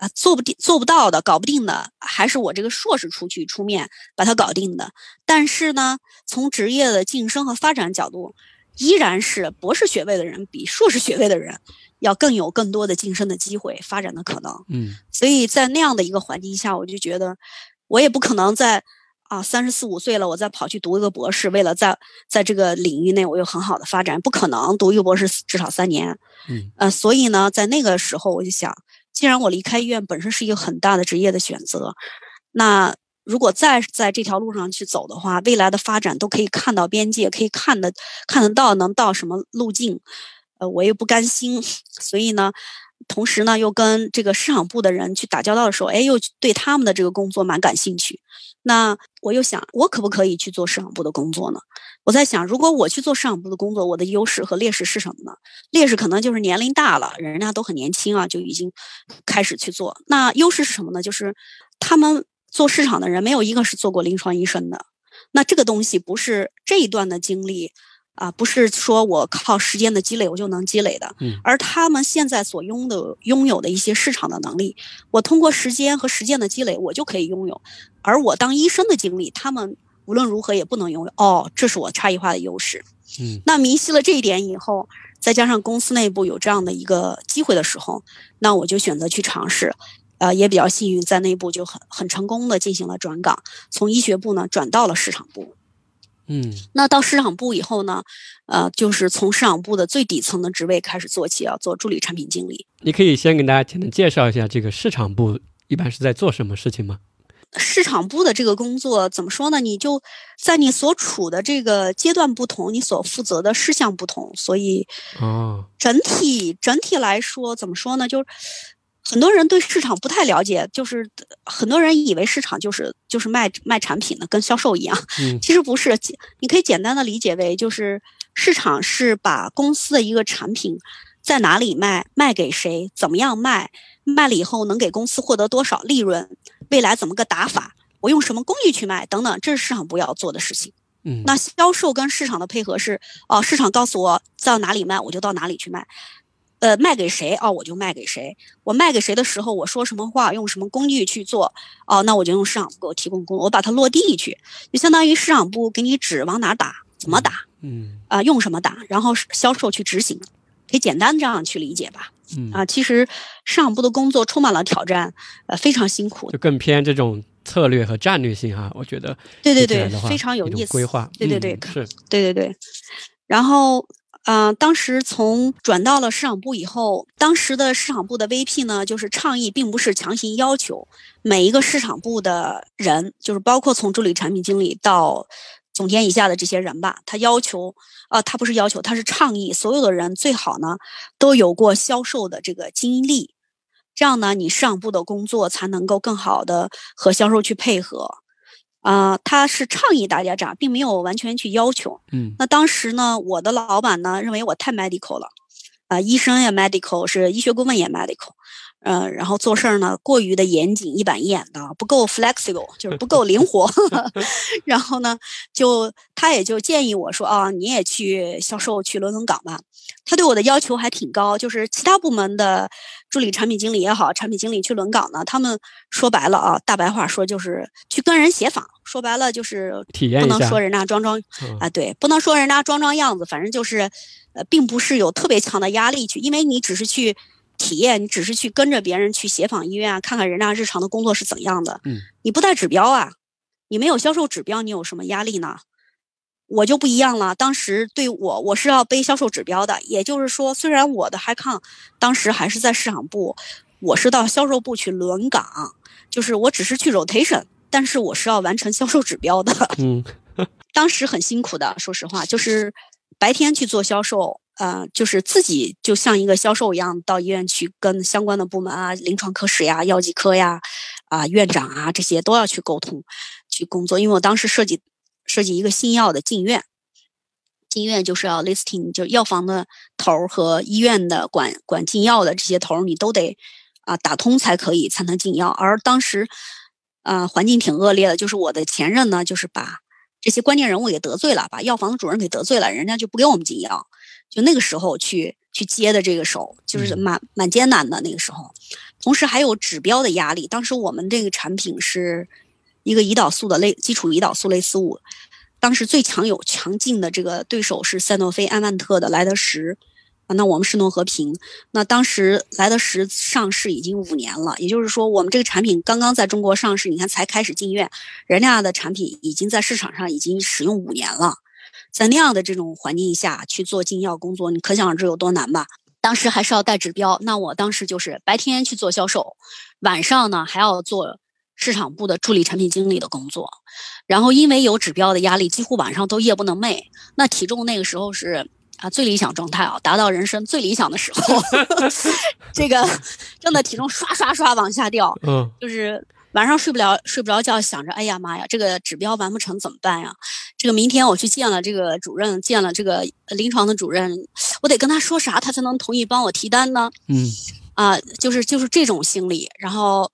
啊，做不定、做不到的、搞不定的，还是我这个硕士出去出面把它搞定的。但是呢，从职业的晋升和发展角度，依然是博士学位的人比硕士学位的人要更有更多的晋升的机会、发展的可能。嗯，所以在那样的一个环境下，我就觉得我也不可能在啊三十四五岁了，我再跑去读一个博士，为了在在这个领域内我有很好的发展，不可能读一个博士至少三年。嗯，呃，所以呢，在那个时候我就想。既然我离开医院本身是一个很大的职业的选择，那如果再在这条路上去走的话，未来的发展都可以看到边界，可以看得看得到能到什么路径，呃，我也不甘心，所以呢。同时呢，又跟这个市场部的人去打交道的时候，哎，又对他们的这个工作蛮感兴趣。那我又想，我可不可以去做市场部的工作呢？我在想，如果我去做市场部的工作，我的优势和劣势是什么呢？劣势可能就是年龄大了，人家都很年轻啊，就已经开始去做。那优势是什么呢？就是他们做市场的人没有一个是做过临床医生的。那这个东西不是这一段的经历。啊，不是说我靠时间的积累我就能积累的，嗯，而他们现在所拥的拥有的一些市场的能力，我通过时间和实践的积累，我就可以拥有。而我当医生的经历，他们无论如何也不能拥有。哦，这是我差异化的优势。嗯，那明晰了这一点以后，再加上公司内部有这样的一个机会的时候，那我就选择去尝试。呃，也比较幸运，在内部就很很成功的进行了转岗，从医学部呢转到了市场部。嗯，那到市场部以后呢，呃，就是从市场部的最底层的职位开始做起，要做助理产品经理。你可以先给大家简单介绍一下这个市场部一般是在做什么事情吗？市场部的这个工作怎么说呢？你就在你所处的这个阶段不同，你所负责的事项不同，所以哦，整体整体来说怎么说呢？就是。很多人对市场不太了解，就是很多人以为市场就是就是卖卖产品的，跟销售一样。嗯，其实不是，你可以简单的理解为，就是市场是把公司的一个产品在哪里卖，卖给谁，怎么样卖，卖了以后能给公司获得多少利润，未来怎么个打法，我用什么工具去卖等等，这是市场部要做的事情。嗯，那销售跟市场的配合是，哦，市场告诉我到哪里卖，我就到哪里去卖。呃，卖给谁哦，我就卖给谁。我卖给谁的时候，我说什么话，用什么工具去做哦，那我就用市场部给我提供工，我把它落地去，就相当于市场部给你指往哪打，怎么打，嗯啊，用什么打，然后销售去执行，可以简单这样去理解吧。嗯啊，其实市场部的工作充满了挑战，呃，非常辛苦，就更偏这种策略和战略性哈，我觉得对对对，非常有意思，规划，对对对，是，对对对，然后。嗯，当时从转到了市场部以后，当时的市场部的 VP 呢，就是倡议，并不是强行要求每一个市场部的人，就是包括从助理产品经理到总监以下的这些人吧，他要求，啊，他不是要求，他是倡议，所有的人最好呢都有过销售的这个经历，这样呢，你市场部的工作才能够更好的和销售去配合。啊，他是倡议大家这样，并没有完全去要求。嗯，那当时呢，我的老板呢认为我太 medical 了，啊，医生也 medical，是医学顾问也 medical，呃，然后做事儿呢过于的严谨、一板一眼的，不够 flexible，就 是不够灵活。然后呢，就他也就建议我说啊，你也去销售去伦敦港吧。他对我的要求还挺高，就是其他部门的助理产品经理也好，产品经理去轮岗呢，他们说白了啊，大白话说就是去跟人协访，说白了就是体验不能说人家装装嗯啊，对，不能说人家装装样子，反正就是，呃，并不是有特别强的压力去，因为你只是去体验，你只是去跟着别人去协访医院啊，看看人家日常的工作是怎样的，嗯，你不带指标啊，你没有销售指标，你有什么压力呢？我就不一样了，当时对我我是要背销售指标的，也就是说，虽然我的 h i c o n 当时还是在市场部，我是到销售部去轮岗，就是我只是去 rotation，但是我是要完成销售指标的。嗯 当时很辛苦的，说实话，就是白天去做销售，呃，就是自己就像一个销售一样，到医院去跟相关的部门啊、临床科室呀、药剂科呀、啊、院长啊这些都要去沟通、去工作。因为我当时设计设计一个新药的进院，进院就是要 listing，就药房的头儿和医院的管管进药的这些头儿，你都得啊打通才可以才能进药。而当时，呃，环境挺恶劣的，就是我的前任呢，就是把这些关键人物给得罪了，把药房的主任给得罪了，人家就不给我们进药。就那个时候去去接的这个手，就是嗯蛮蛮艰难的那个时候。同时还有指标的压力，当时我们这个产品是一个胰岛素的类基础胰岛素类似物，当时最强有强劲的这个对手是赛诺菲安万特的莱德石。啊，那我们是诺和平。那当时莱德石上市已经五年了，也就是说，我们这个产品刚刚在中国上市，你看才开始进院，人家的产品已经在市场上已经使用五年了。在那样的这种环境下去做进药工作，你可想而知有多难吧？当时还是要带指标，那我当时就是白天去做销售，晚上呢还要做市场部的助理产品经理的工作。然后因为有指标的压力，几乎晚上都夜不能寐。那体重那个时候是。啊，最理想状态啊，达到人生最理想的时候，这个真的体重刷刷刷往下掉，嗯就是晚上睡不了睡不着觉，想着哎呀妈呀，这个指标完不成怎么办呀？这个明天我去见了这个主任，见了这个临床的主任，我得跟他说啥，他才能同意帮我提单呢？嗯啊，就是就是这种心理。然后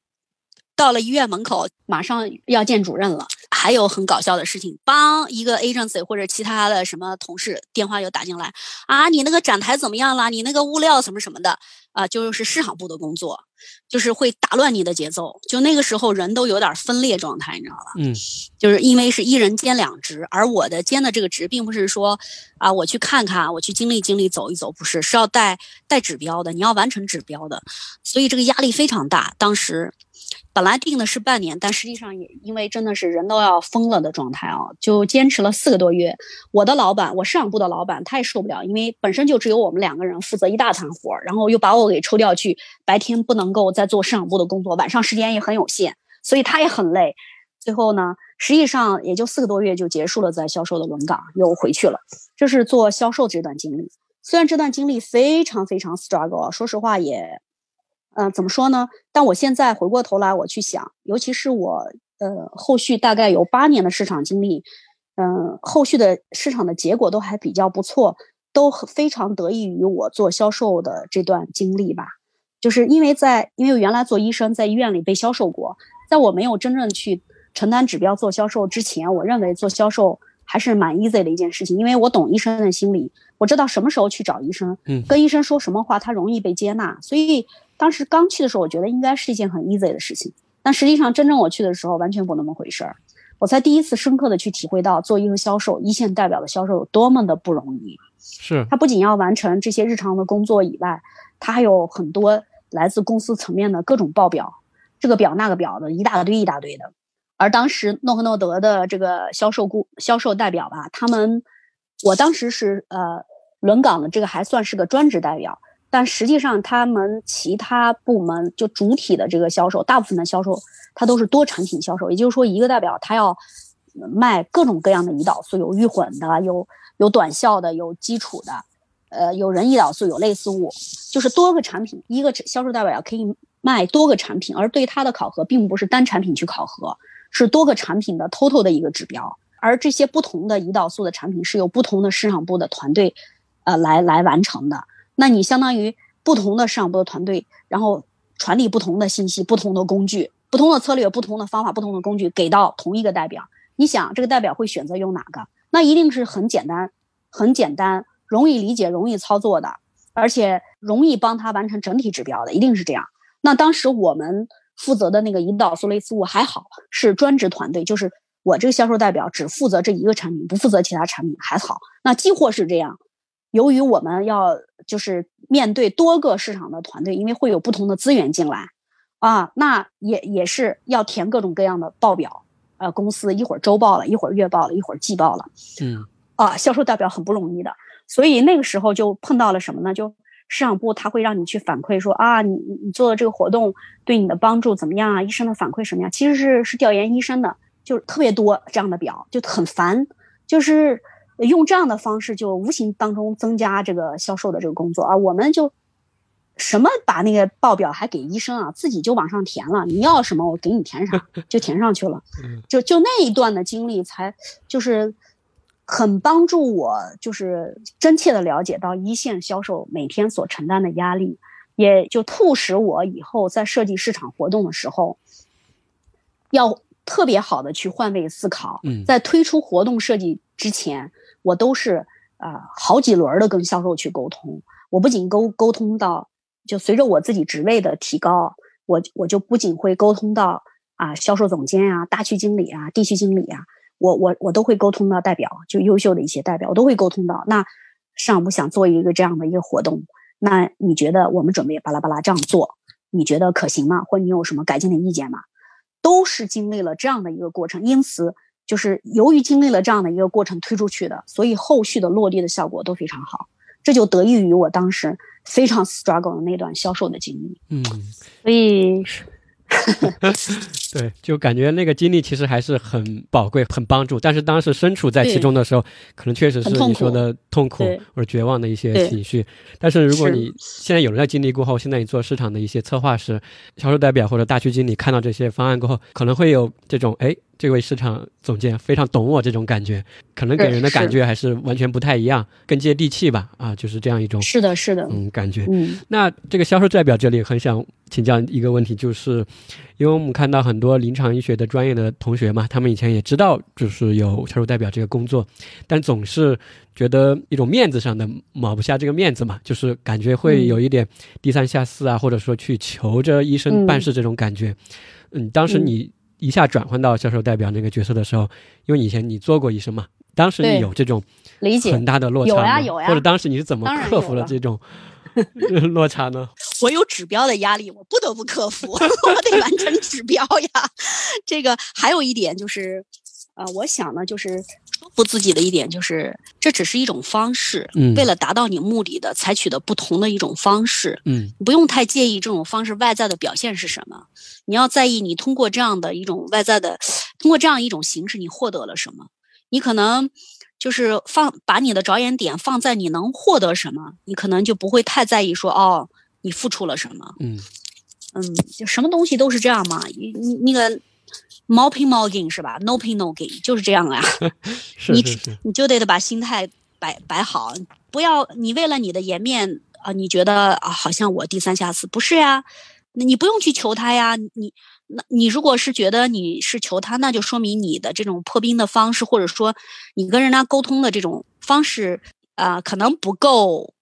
到了医院门口，马上要见主任了。还有很搞笑的事情，帮一个 agency 或者其他的什么同事电话又打进来啊，你那个展台怎么样了？你那个物料什么什么的啊，就是市场部的工作，就是会打乱你的节奏。就那个时候人都有点分裂状态，你知道吧？嗯就是因为是一人兼两职，而我的兼的这个职，并不是说啊，我去看看，我去经历经历，走一走，不是，是要带带指标的，你要完成指标的，所以这个压力非常大。当时本来定的是半年，但实际上也因为真的是人都要疯了的状态啊，就坚持了四个多月。我的老板，我市场部的老板，他也受不了，因为本身就只有我们两个人负责一大摊活儿，然后又把我给抽调去白天不能够再做市场部的工作，晚上时间也很有限，所以他也很累。最后呢，实际上也就四个多月就结束了在销售的轮岗，又回去了。这是做销售这段经历。虽然这段经历非常非常 struggle，说实话也，嗯、怎么说呢？但我现在回过头来我去想，尤其是我呃后续大概有八年的市场经历，嗯、后续的市场的结果都还比较不错，都非常得益于我做销售的这段经历吧。就是因为在因为我原来做医生，在医院里被销售过，在我没有真正去承担指标做销售之前，我认为做销售还是蛮 easy 的一件事情，因为我懂医生的心理，我知道什么时候去找医生，嗯跟医生说什么话他容易被接纳，所以当时刚去的时候，我觉得应该是一件很 easy 的事情。但实际上，真正我去的时候，完全不那么回事儿。我才第一次深刻的去体会到，做一个销售，一线代表的销售有多么的不容易。是他不仅要完成这些日常的工作以外，他还有很多来自公司层面的各种报表，这个表那个表的一大堆一大堆的。而当时诺和诺德的这个销售顾销售代表吧，他们，我当时是呃轮岗的这个还算是个专职代表，但实际上他们其他部门就主体的这个销售，大部分的销售它都是多产品销售，也就是说一个代表他要卖各种各样的胰岛素，有预混的，有有短效的，有基础的，呃，有人胰岛素，有类似物，就是多个产品，一个销售代表可以卖多个产品，而对他的考核并不是单产品去考核，是多个产品的 total 的一个指标。而这些不同的胰岛素的产品是由不同的市场部的团队，呃，来来完成的。那你相当于不同的市场部团队，然后传递不同的信息、不同的工具、不同的策略、不同的方法、不同的工具给到同一个代表。你想，这个代表会选择用哪个？那一定是很简单、很简单、容易理解、容易操作的，而且容易帮他完成整体指标的，一定是这样。那当时我们负责的那个胰岛素类似物还好，是专职团队，就是我这个销售代表只负责这一个产品，不负责其他产品，还好。那寄货是这样，由于我们要就是面对多个市场的团队，因为会有不同的资源进来啊，那也也是要填各种各样的报表。呃，公司一会儿周报了，一会儿月报了，一会儿季报了，嗯，啊，销售代表很不容易的，所以那个时候就碰到了什么呢？就市场部他会让你去反馈说啊，你你做的这个活动对你的帮助怎么样啊？医生的反馈什么样？其实是是调研医生的，就特别多这样的表，就很烦，就是用这样的方式就无形当中增加这个销售的这个工作啊，我们就。什么把那个报表还给医生啊？自己就往上填了。你要什么，我给你填啥，就填上去了。就就那一段的经历，才就是很帮助我，就是真切的了解到一线销售每天所承担的压力，也就促使我以后在设计市场活动的时候，要特别好的去换位思考。在推出活动设计之前，我都是啊好几轮的跟销售去沟通。我不仅沟沟通到。就随着我自己职位的提高，我我就不仅会沟通到啊销售总监啊、大区经理啊、地区经理啊，我我我都会沟通到代表，就优秀的一些代表，我都会沟通到。那上部想做一个这样的一个活动，那你觉得我们准备巴拉巴拉这样做，你觉得可行吗？或你有什么改进的意见吗？都是经历了这样的一个过程，因此就是由于经历了这样的一个过程推出去的，所以后续的落地的效果都非常好。这就得益于我当时非常 struggle 的那段销售的经历，嗯，所以，对，就感觉那个经历其实还是很宝贵、很帮助。但是当时身处在其中的时候，可能确实是你说的痛苦或者绝望的一些情绪。但是如果你现在有人在经历过后，现在你做市场的一些策划师、销售代表或者大区经理，看到这些方案过后，可能会有这种哎。这位市场总监非常懂我这种感觉，可能给人的感觉还是完全不太一样，更接地气吧？啊，就是这样一种是的，是的，嗯，感觉。嗯，那这个销售代表这里很想请教一个问题，就是因为我们看到很多临床医学的专业的同学嘛，他们以前也知道就是有销售代表这个工作，但总是觉得一种面子上的抹不下这个面子嘛，就是感觉会有一点低三下四啊，或者说去求着医生办事这种感觉。嗯，当时你。一下转换到销售代表那个角色的时候，因为以前你做过医生嘛，当时你有这种理解很大的落差吗？有呀有呀。或者当时你是怎么克服了这种 落差呢？我有指标的压力，我不得不克服，我得完成指标呀。这个还有一点就是，呃，我想呢，就是说服自己的一点就是，这只是一种方式，嗯，为了达到你目的的，采取的不同的一种方式，嗯，不用太介意这种方式外在的表现是什么。你要在意，你通过这样的一种外在的，通过这样一种形式，你获得了什么？你可能就是放把你的着眼点放在你能获得什么，你可能就不会太在意说哦，你付出了什么。嗯嗯，就什么东西都是这样嘛。你你那个毛拼毛 gain 是吧？No pain no gain 就是这样呀。你你就得把心态摆摆好，不要你为了你的颜面啊，你觉得啊，好像我低三下四，不是呀。那你不用去求他呀，你那你如果是觉得你是求他，那就说明你的这种破冰的方式，或者说你跟人家沟通的这种方式啊，可能不够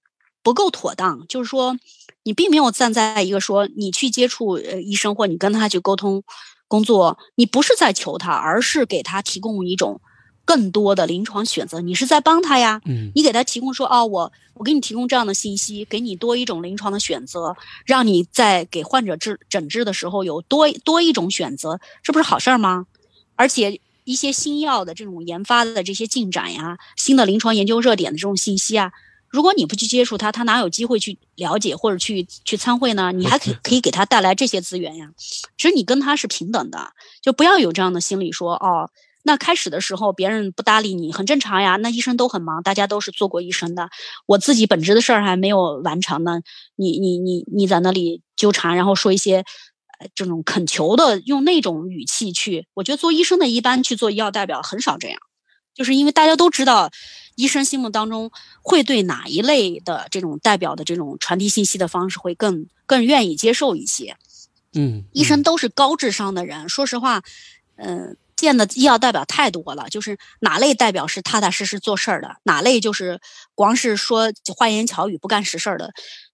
不够妥当。就是说，你并没有站在一个说你去接触呃医生或你跟他去沟通工作，你不是在求他，而是给他提供一种。更多的临床选择，你是在帮他呀？嗯，你给他提供说，哦，我我给你提供这样的信息，给你多一种临床的选择，让你在给患者治诊治的时候有多多一种选择，这不是好事儿吗？而且一些新药的这种研发的这些进展呀，新的临床研究热点的这种信息啊，如果你不去接触他，他哪有机会去了解或者去去参会呢？你还可可以给他带来这些资源呀。其实你跟他是平等的，就不要有这样的心理说，哦。那开始的时候，别人不搭理你，很正常呀。那医生都很忙，大家都是做过医生的。我自己本职的事儿还没有完成呢，你你你你在那里纠缠，然后说一些，呃，这种恳求的，用那种语气去。我觉得做医生的一般去做医药代表很少这样，就是因为大家都知道，医生心目当中会对哪一类的这种代表的这种传递信息的方式会更更愿意接受一些。嗯，医生都是高智商的人，说实话，嗯。见的医药代表太多了，就是哪类代表是踏踏实实做事儿的，哪类就是光是说花言巧语不干实事儿的。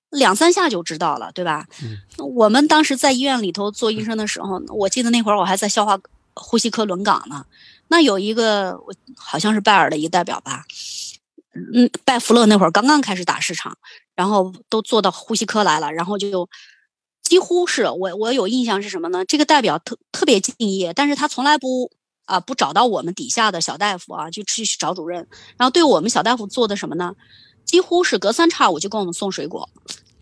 两三下就知道了，对吧？嗯，我们当时在医院里头做医生的时候，我记得那会儿我还在消化呼吸科轮岗呢。那有一个好像是拜耳的一个代表吧，嗯，拜福乐那会儿刚刚开始打市场，然后都做到呼吸科来了，然后就几乎是我我有印象是什么呢？这个代表特特别敬业，但是他从来不啊不找到我们底下的小大夫啊，就去去找主任，然后对我们小大夫做的什么呢？几乎是隔三差五就给我们送水果。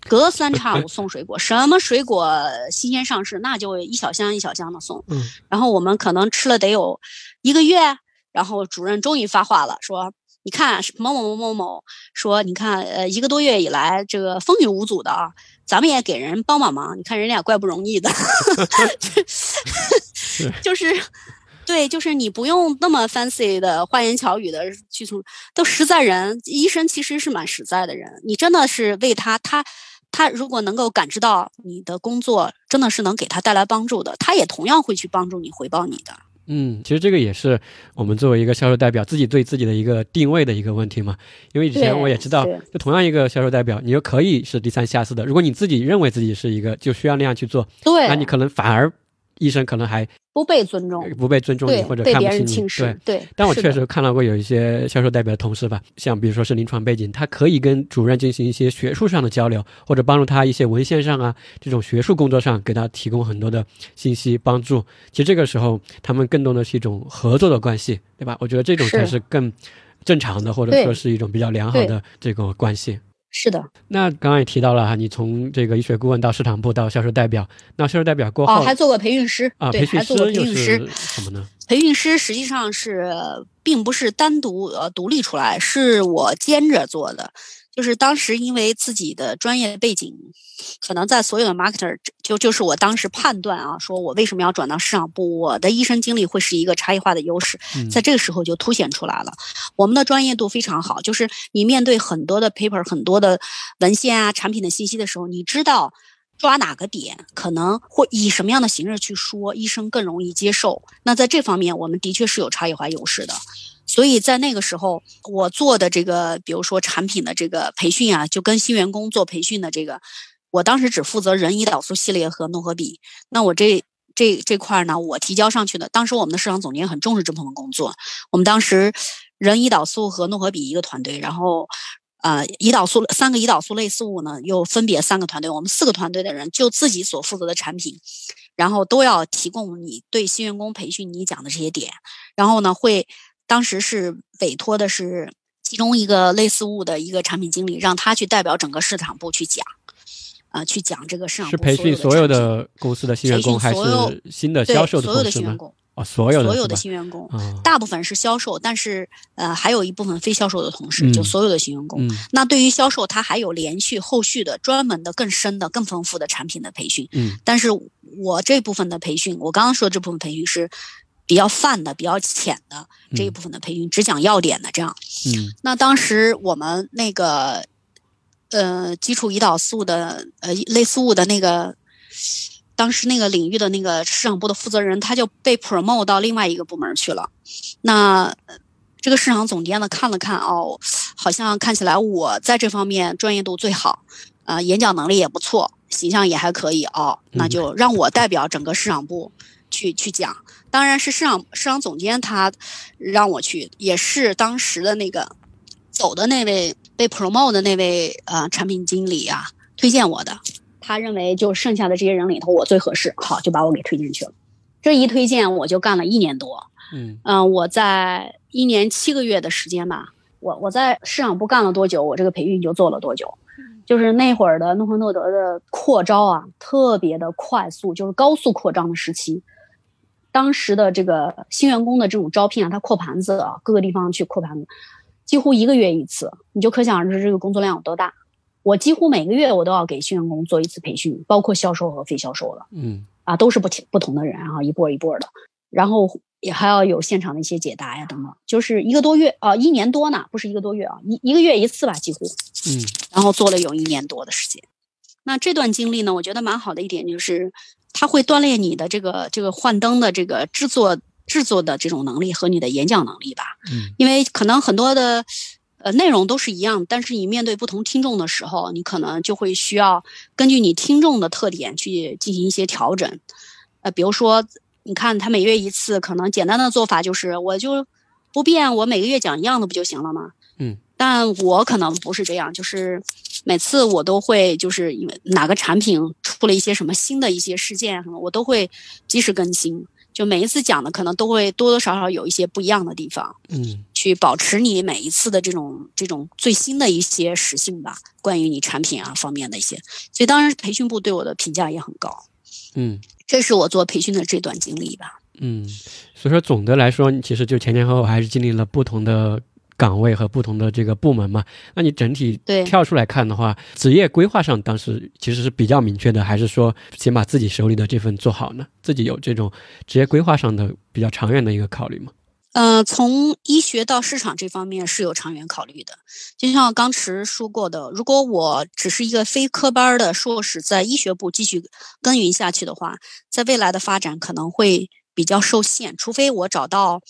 隔三差五送水果，什么水果新鲜上市，那就一小箱一小箱的送。嗯，然后我们可能吃了得有一个月，然后主任终于发话了，说：“你看某某某某某，说你看，呃，一个多月以来这个风雨无阻的啊，咱们也给人帮帮忙。你看人家怪不容易的 就是，对，就是你不用那么 fancy 的花言巧语的去从，都实在人。医生其实是蛮实在的人，你真的是为他他。”他如果能够感知到你的工作真的是能给他带来帮助的，他也同样会去帮助你、回报你的。嗯，其实这个也是我们作为一个销售代表自己对自己的一个定位的一个问题嘛。因为以前我也知道，就同样一个销售代表，你又可以是低三下四的。如果你自己认为自己是一个就需要那样去做，对，那你可能反而医生可能还。不被尊重，不被尊重你或者看不起你，对对。但我确实看到过有一些销售代表的同事吧，像比如说是临床背景，他可以跟主任进行一些学术上的交流，或者帮助他一些文献上啊这种学术工作上给他提供很多的信息帮助。其实这个时候他们更多的是一种合作的关系，对吧？我觉得这种才是更正常的，或者说是一种比较良好的这个关系。是的，那刚刚也提到了哈，你从这个医学顾问到市场部到销售代表，那销售代表过后，哦，还做过培训师啊，培训师什么呢？培训师实际上是并不是单独呃独立出来，是我兼着做的。就是当时因为自己的专业背景，可能在所有的 marketer 就就是我当时判断啊，说我为什么要转到市场部，我的医生经历会是一个差异化的优势，在这个时候就凸显出来了。我们的专业度非常好，就是你面对很多的 paper、很多的文献啊、产品的信息的时候，你知道抓哪个点，可能或以什么样的形式去说，医生更容易接受。那在这方面，我们的确是有差异化优势的。所以在那个时候，我做的这个，比如说产品的这个培训啊，就跟新员工做培训的这个，我当时只负责人胰岛素系列和诺和比。那我这这这块呢，我提交上去的。当时我们的市场总监很重视这部分工作。我们当时人胰岛素和诺和比一个团队，然后呃，胰岛素三个胰岛素类似物呢，又分别三个团队。我们四个团队的人就自己所负责的产品，然后都要提供你对新员工培训你讲的这些点，然后呢会。当时是委托的是其中一个类似物的一个产品经理，让他去代表整个市场部去讲，啊，去讲这个市场是培训所有的公司的新员工，还是新的销售的所有的新员工？哦，所有的所有的新员工，大部分是销售，但是呃，还有一部分非销售的同事，就所有的新员工。那对于销售，他还有连续后续的专门的、更深的、更丰富的产品的培训。嗯，但是我这部分的培训，我刚刚说这部分培训是。比较泛的、比较浅的这一部分的培训，只讲要点的这样。嗯，那当时我们那个呃基础胰岛素的呃类似物的那个，当时那个领域的那个市场部的负责人，他就被 promote 到另外一个部门去了。那这个市场总监呢看了看，哦，好像看起来我在这方面专业度最好，呃，演讲能力也不错，形象也还可以哦，那就让我代表整个市场部去去讲。当然是市场市场总监他让我去，也是当时的那个走的那位被 promote 的那位呃产品经理啊推荐我的，他认为就剩下的这些人里头我最合适，好就把我给推荐去了。这一推荐我就干了一年多，嗯嗯，我在一年七个月的时间吧，我我在市场部干了多久，我这个培训就做了多久，就是那会儿的诺和诺德的扩招啊，特别的快速，就是高速扩张的时期。当时的这个新员工的这种招聘啊，他扩盘子啊，各个地方去扩盘子，几乎一个月一次，你就可想而知这个工作量有多大。我几乎每个月我都要给新员工做一次培训，包括销售和非销售的，嗯，啊，都是不不同的人啊，一波一波的，然后也还要有现场的一些解答呀等等，就是一个多月啊，一年多呢，不是一个多月啊，一一个月一次吧，几乎，嗯，然后做了有一年多的时间。那这段经历呢，我觉得蛮好的一点就是。它会锻炼你的这个这个幻灯的这个制作制作的这种能力和你的演讲能力吧。嗯，因为可能很多的呃，内容都是一样，但是你面对不同听众的时候，你可能就会需要根据你听众的特点去进行一些调整。呃，比如说，你看他每月一次，可能简单的做法就是我就不变，我每个月讲一样的不就行了吗？嗯。但我可能不是这样，就是每次我都会就是因为哪个产品出了一些什么新的一些事件什么，我都会及时更新。就每一次讲的可能都会多多少少有一些不一样的地方。嗯。去保持你每一次的这种这种最新的一些实性吧，关于你产品啊方面的一些，所以当然培训部对我的评价也很高。嗯，这是我做培训的这段经历吧。嗯，所以说总的来说，其实就前前后后还是经历了不同的岗位和不同的这个部门嘛。那你整体跳出来看的话，职业规划上当时其实是比较明确的，还是说先把自己手里的这份做好呢？自己有这种职业规划上的比较长远的一个考虑吗？呃，从医学到市场这方面是有长远考虑的。就像刚池说过的，如果我只是一个非科班的硕士，在医学部继续耕耘下去的话，在未来的发展可能会比较受限。除非我找到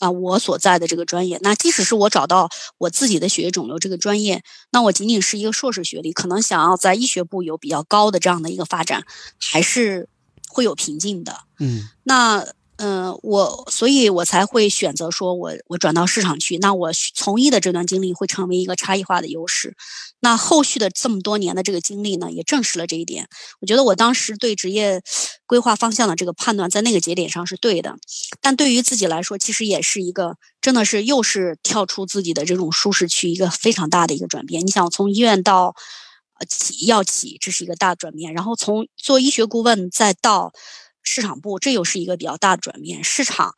啊我所在的这个专业，那即使是我找到我自己的血液肿瘤这个专业，那我仅仅是一个硕士学历，可能想要在医学部有比较高的这样的一个发展，还是会有瓶颈的。嗯，那。嗯，我所以，我才会选择说，我我转到市场去。那我从医的这段经历会成为一个差异化的优势。那后续的这么多年的这个经历呢，也证实了这一点。我觉得我当时对职业规划方向的这个判断，在那个节点上是对的。但对于自己来说，其实也是一个真的是又是跳出自己的这种舒适区，一个非常大的一个转变。你想从医院到呃企药企，这是一个大转变。然后从做医学顾问再到。市场部，这又是一个比较大的转变。市场，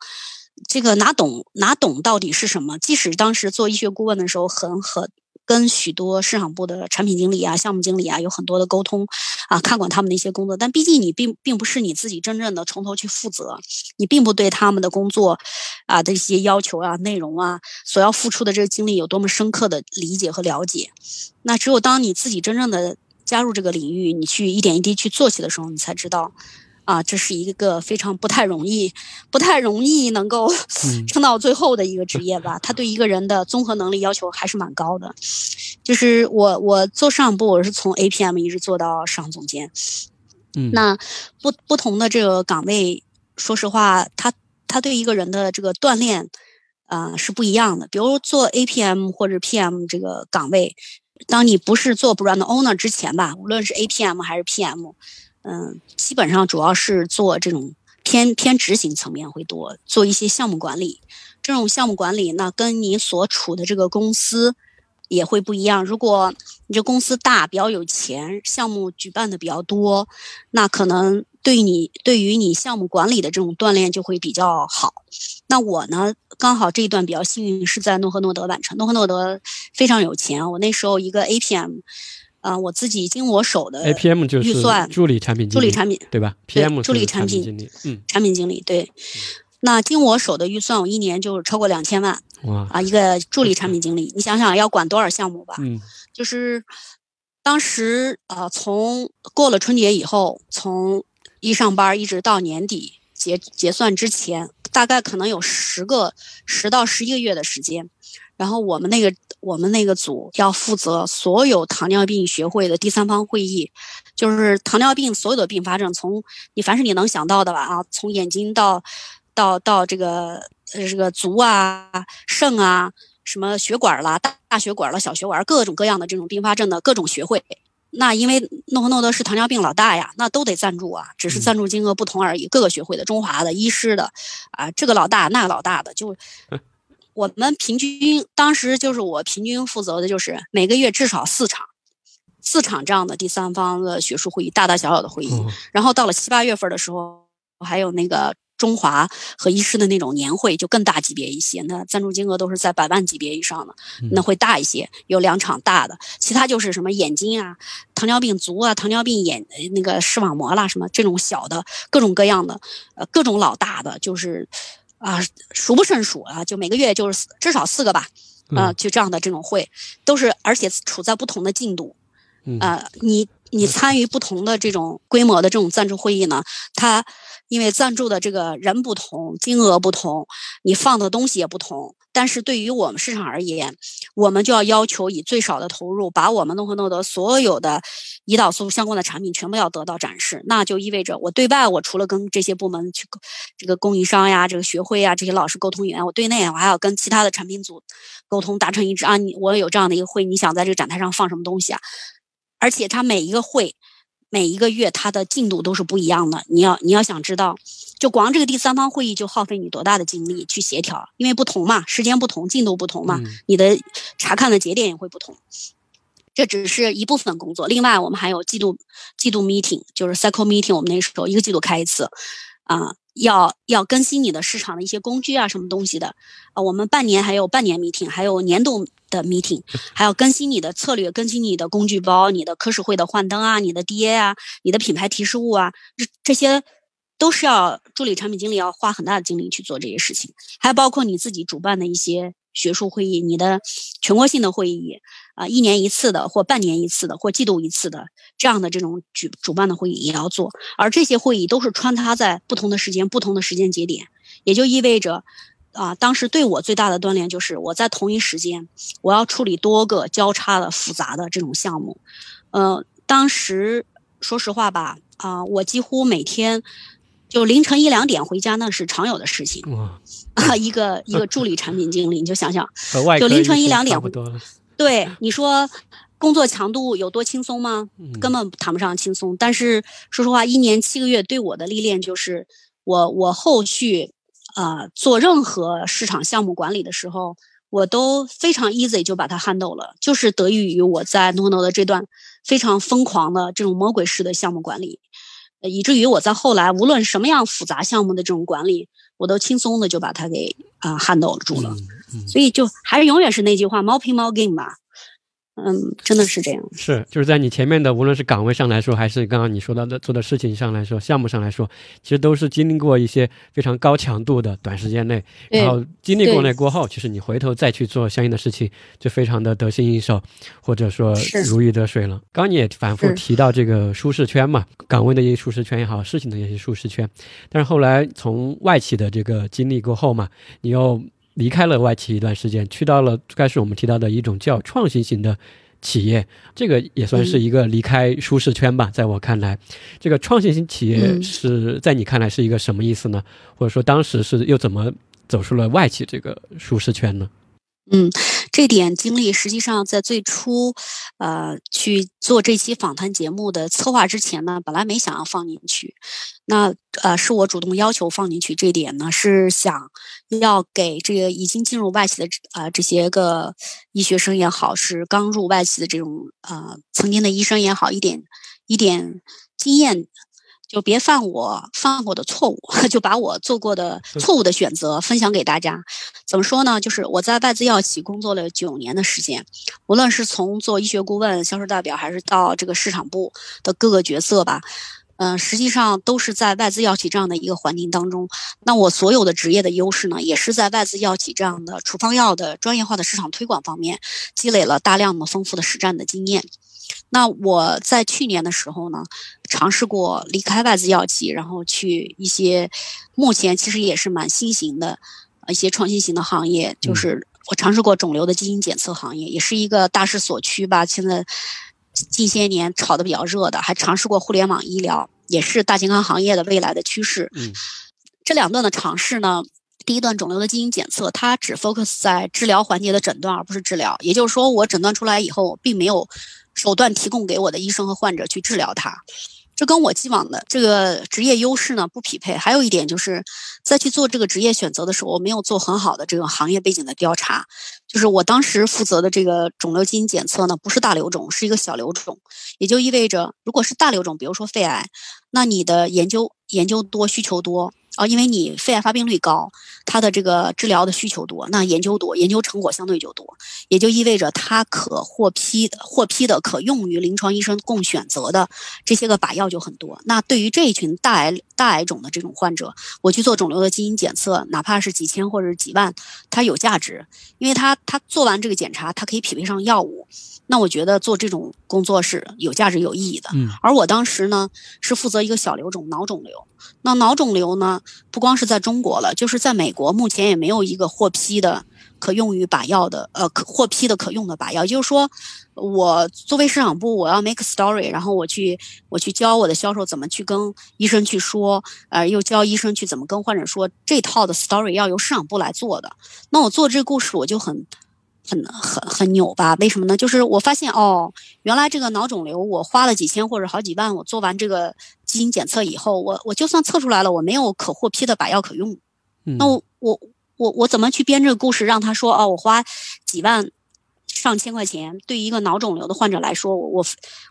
这个哪懂哪懂到底是什么？即使当时做医学顾问的时候，很很跟许多市场部的产品经理啊、项目经理啊有很多的沟通，啊，看管他们的一些工作。但毕竟你并并不是你自己真正的从头去负责，你并不对他们的工作啊的一些要求啊、内容啊，所要付出的这个精力有多么深刻的理解和了解。那只有当你自己真正的加入这个领域，你去一点一滴去做起的时候，你才知道。啊，这是一个非常不太容易、不太容易能够 撑到最后的一个职业吧。他对一个人的综合能力要求还是蛮高的。就是我，我做市场部，我是从 APM 一直做到市场总监。嗯，那不不同的这个岗位，说实话，他他对一个人的这个锻炼啊是不一样的。比如做 APM 或者 PM 这个岗位，当你不是做 Brand Owner 之前吧，无论是 APM 还是 PM。嗯，基本上主要是做这种偏偏执行层面会多，做一些项目管理。这种项目管理，那跟你所处的这个公司也会不一样。如果你这公司大，比较有钱，项目举办的比较多，那可能对你对于你项目管理的这种锻炼就会比较好。那我呢，刚好这一段比较幸运，是在诺和诺德完成。诺和诺德非常有钱，我那时候一个 APM。啊，我自己经我手的 APM 就是预算助理产品助理产品对吧？PM 助理产品经理，嗯，产品经理对。那经我手的预算，我一年就超过两千万。哇啊，一个助理产品经理，你想想要管多少项目吧？嗯，就是当时呃，从过了春节以后，从一上班一直到年底结结算之前，大概可能有十个十到十一个月的时间。然后我们那个我们那个组要负责所有糖尿病学会的第三方会议，就是糖尿病所有的并发症，从你凡是你能想到的吧啊，从眼睛到到到这个呃这个足啊、肾啊、什么血管啦、大血管了、小血管，各种各样的这种并发症的各种学会。那因为诺和诺德是糖尿病老大呀，那都得赞助啊，只是赞助金额不同而已。各个学会的、中华的、医师的啊，这个老大那个老大的就。我们平均当时就是我平均负责的就是每个月至少四场，四场这样的第三方的学术会议，大大小小的会议。然后到了七八月份的时候，还有那个中华和医师的那种年会，就更大级别一些，那赞助金额都是在百万级别以上的，那会大一些，有两场大的。其他就是什么眼睛啊、糖尿病足啊、糖尿病眼那个视网膜啦，什么这种小的各种各样的，呃，各种老大的就是。啊，数不胜数啊！就每个月就是至少四个吧，啊，就这样的这种会，都是而且处在不同的进度，啊，你你参与不同的这种规模的这种赞助会议呢，它因为赞助的这个人不同，金额不同，你放的东西也不同，但是对于我们市场而言，我们就要要求以最少的投入，把我们诺和诺德所有的胰岛素相关的产品全部要得到展示。那就意味着我对外，我除了跟这些部门去，这个供应商呀、这个学会呀这些老师沟通以外，我对内我还要跟其他的产品组沟通，达成一致啊。你我有这样的一个会，你想在这个展台上放什么东西啊？而且它每一个会。每一个月它的进度都是不一样的，你要你要想知道，就光这个第三方会议就耗费你多大的精力去协调，因为不同嘛，时间不同，进度不同嘛，你的查看的节点也会不同。这只是一部分工作，另外我们还有季度季度 meeting，就是 cycle meeting，我们那时候一个季度开一次，啊。要要更新你的市场的一些工具啊，什么东西的啊？我们半年还有半年 meeting，还有年度的 meeting，还要更新你的策略，更新你的工具包，你的科室会的幻灯啊，你的 DA 啊，你的品牌提示物啊，这这些都是要助理产品经理要花很大的精力去做这些事情，还包括你自己主办的一些。学术会议，你的全国性的会议，啊，一年一次的，或半年一次的，或季度一次的，这样的这种举主办的会议也要做，而这些会议都是穿插在不同的时间、不同的时间节点，也就意味着，啊，当时对我最大的锻炼就是我在同一时间，我要处理多个交叉的复杂的这种项目，呃，当时说实话吧，啊，我几乎每天。就凌晨一两点回家，那是常有的事情。啊，一个一个助理产品经理，你就想想，就凌晨一两点，对你说，工作强度有多轻松吗？根本谈不上轻松。但是说实话，一年七个月对我的历练就是，我我后续啊做任何市场项目管理的时候，我都非常 easy 就把它 handle 了，就是得益于我在 Nono 的这段非常疯狂的这种魔鬼式的项目管理。以至于我在后来，无论什么样复杂项目的这种管理，我都轻松的就把它给啊 handle 住了。所以就还是永远是那句话，猫拼猫 game 吧。嗯，真的是这样。是，就是在你前面的，无论是岗位上来说，还是刚刚你说到的做的事情上来说，项目上来说，其实都是经历过一些非常高强度的短时间内，然后经历过那过后，其实你回头再去做相应的事情，就非常的得心应手，或者说如鱼得水了。刚刚你也反复提到这个舒适圈嘛，岗位的一些舒适圈也好，事情的一些舒适圈，但是后来从外企的这个经历过后嘛，你又。离开了外企一段时间，去到了该是我们提到的一种叫创新型的企业，这个也算是一个离开舒适圈吧。在我看来，这个创新型企业是在你看来是一个什么意思呢？或者说当时是又怎么走出了外企这个舒适圈呢？嗯，这点经历实际上在最初，呃，去做这期访谈节目的策划之前呢，本来没想要放进去。那呃，是我主动要求放进去。这点呢，是想要给这个已经进入外企的啊这些个医学生也好，是刚入外企的这种呃曾经的医生也好，一点一点经验。就别犯我犯过的错误，就把我做过的错误的选择分享给大家。怎么说呢？就是我在外资药企工作了九年的时间，无论是从做医学顾问、销售代表，还是到这个市场部的各个角色吧，嗯，实际上都是在外资药企这样的一个环境当中。那我所有的职业的优势呢，也是在外资药企这样的处方药的专业化的市场推广方面积累了大量的丰富的实战的经验。那我在去年的时候呢，尝试过离开外资药企，然后去一些目前其实也是蛮新型的一些创新型的行业，就是我尝试过肿瘤的基因检测行业，也是一个大势所趋吧。现在近些年炒得比较热的，还尝试过互联网医疗，也是大健康行业的未来的趋势。嗯，这两段的尝试呢，第一段肿瘤的基因检测，它只 focus 在治疗环节的诊断，而不是治疗。也就是说，我诊断出来以后，并没有。手段提供给我的医生和患者去治疗它，这跟我既往的这个职业优势呢不匹配。还有一点就是，在去做这个职业选择的时候，我没有做很好的这个行业背景的调查。就是我当时负责的这个肿瘤基因检测呢，不是大瘤种，是一个小瘤种，也就意味着，如果是大瘤种，比如说肺癌，那你的研究研究多，需求多。哦，因为你肺癌发病率高，它的这个治疗的需求多，那研究多，研究成果相对就多，也就意味着它可获批的、获批的可用于临床医生供选择的这些个靶药就很多。那对于这一群大癌大癌种的这种患者，我去做肿瘤的基因检测，哪怕是几千或者是几万，它有价值，因为它它做完这个检查，它可以匹配上药物。那我觉得做这种工作是有价值、有意义的。嗯，而我当时呢是负责一个小瘤种脑肿瘤。那脑肿瘤呢不光是在中国了，就是在美国，目前也没有一个获批的可用于靶药的，呃，可获批的可用的靶药。就是说，我作为市场部，我要 make story，然后我去我去教我的销售怎么去跟医生去说，呃，又教医生去怎么跟患者说，这套的 story 要由市场部来做的。那我做这个故事，我就很。很很很扭吧？为什么呢？就是我发现哦，原来这个脑肿瘤，我花了几千或者好几万，我做完这个基因检测以后，我我就算测出来了，我没有可获批的靶药可用。那我我我我怎么去编这个故事，让他说哦，我花几万上千块钱，对于一个脑肿瘤的患者来说，我我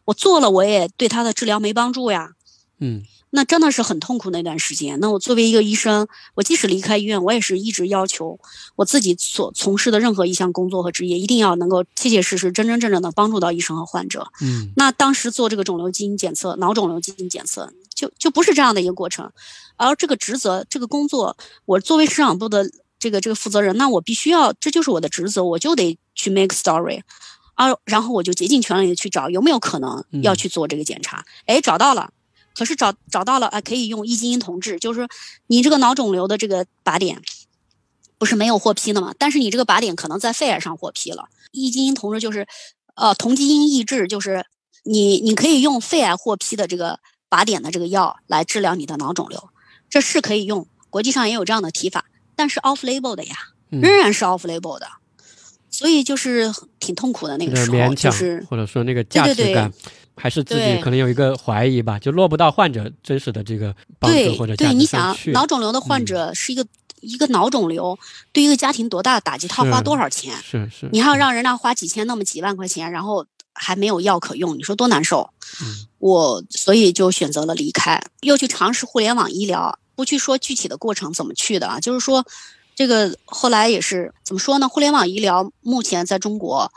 我做了，我也对他的治疗没帮助呀。嗯。那真的是很痛苦那段时间。那我作为一个医生，我即使离开医院，我也是一直要求我自己所从事的任何一项工作和职业，一定要能够切切实实、真真正正的帮助到医生和患者。嗯，那当时做这个肿瘤基因检测、脑肿瘤基因检测，就就不是这样的一个过程。而这个职责、这个工作，我作为市场部的这个这个负责人，那我必须要，这就是我的职责，我就得去 make story，啊，然后我就竭尽全力的去找有没有可能要去做这个检查。哎，找到了。可是找找到了啊，可以用异基因同治，就是你这个脑肿瘤的这个靶点，不是没有获批的嘛？但是你这个靶点可能在肺癌上获批了。异基因同治就是，呃，同基因抑制，就是你你可以用肺癌获批的这个靶点的这个药来治疗你的脑肿瘤，这是可以用，国际上也有这样的提法，但是 off label 的呀，仍然是 off label 的，所以就是挺痛苦的那个时候，就是或者说那个价值感。还是自己可能有一个怀疑吧，就落不到患者真实的这个帮助或者对，你想，脑肿瘤的患者是一个一个脑肿瘤，对一个家庭多大的打击？他花多少钱？是是，你还要让人家花几千那么几万块钱，然后还没有药可用，你说多难受？我所以就选择了离开，又去尝试互联网医疗。不去说具体的过程怎么去的啊，就是说这个后来也是怎么说呢？互联网医疗目前在中国。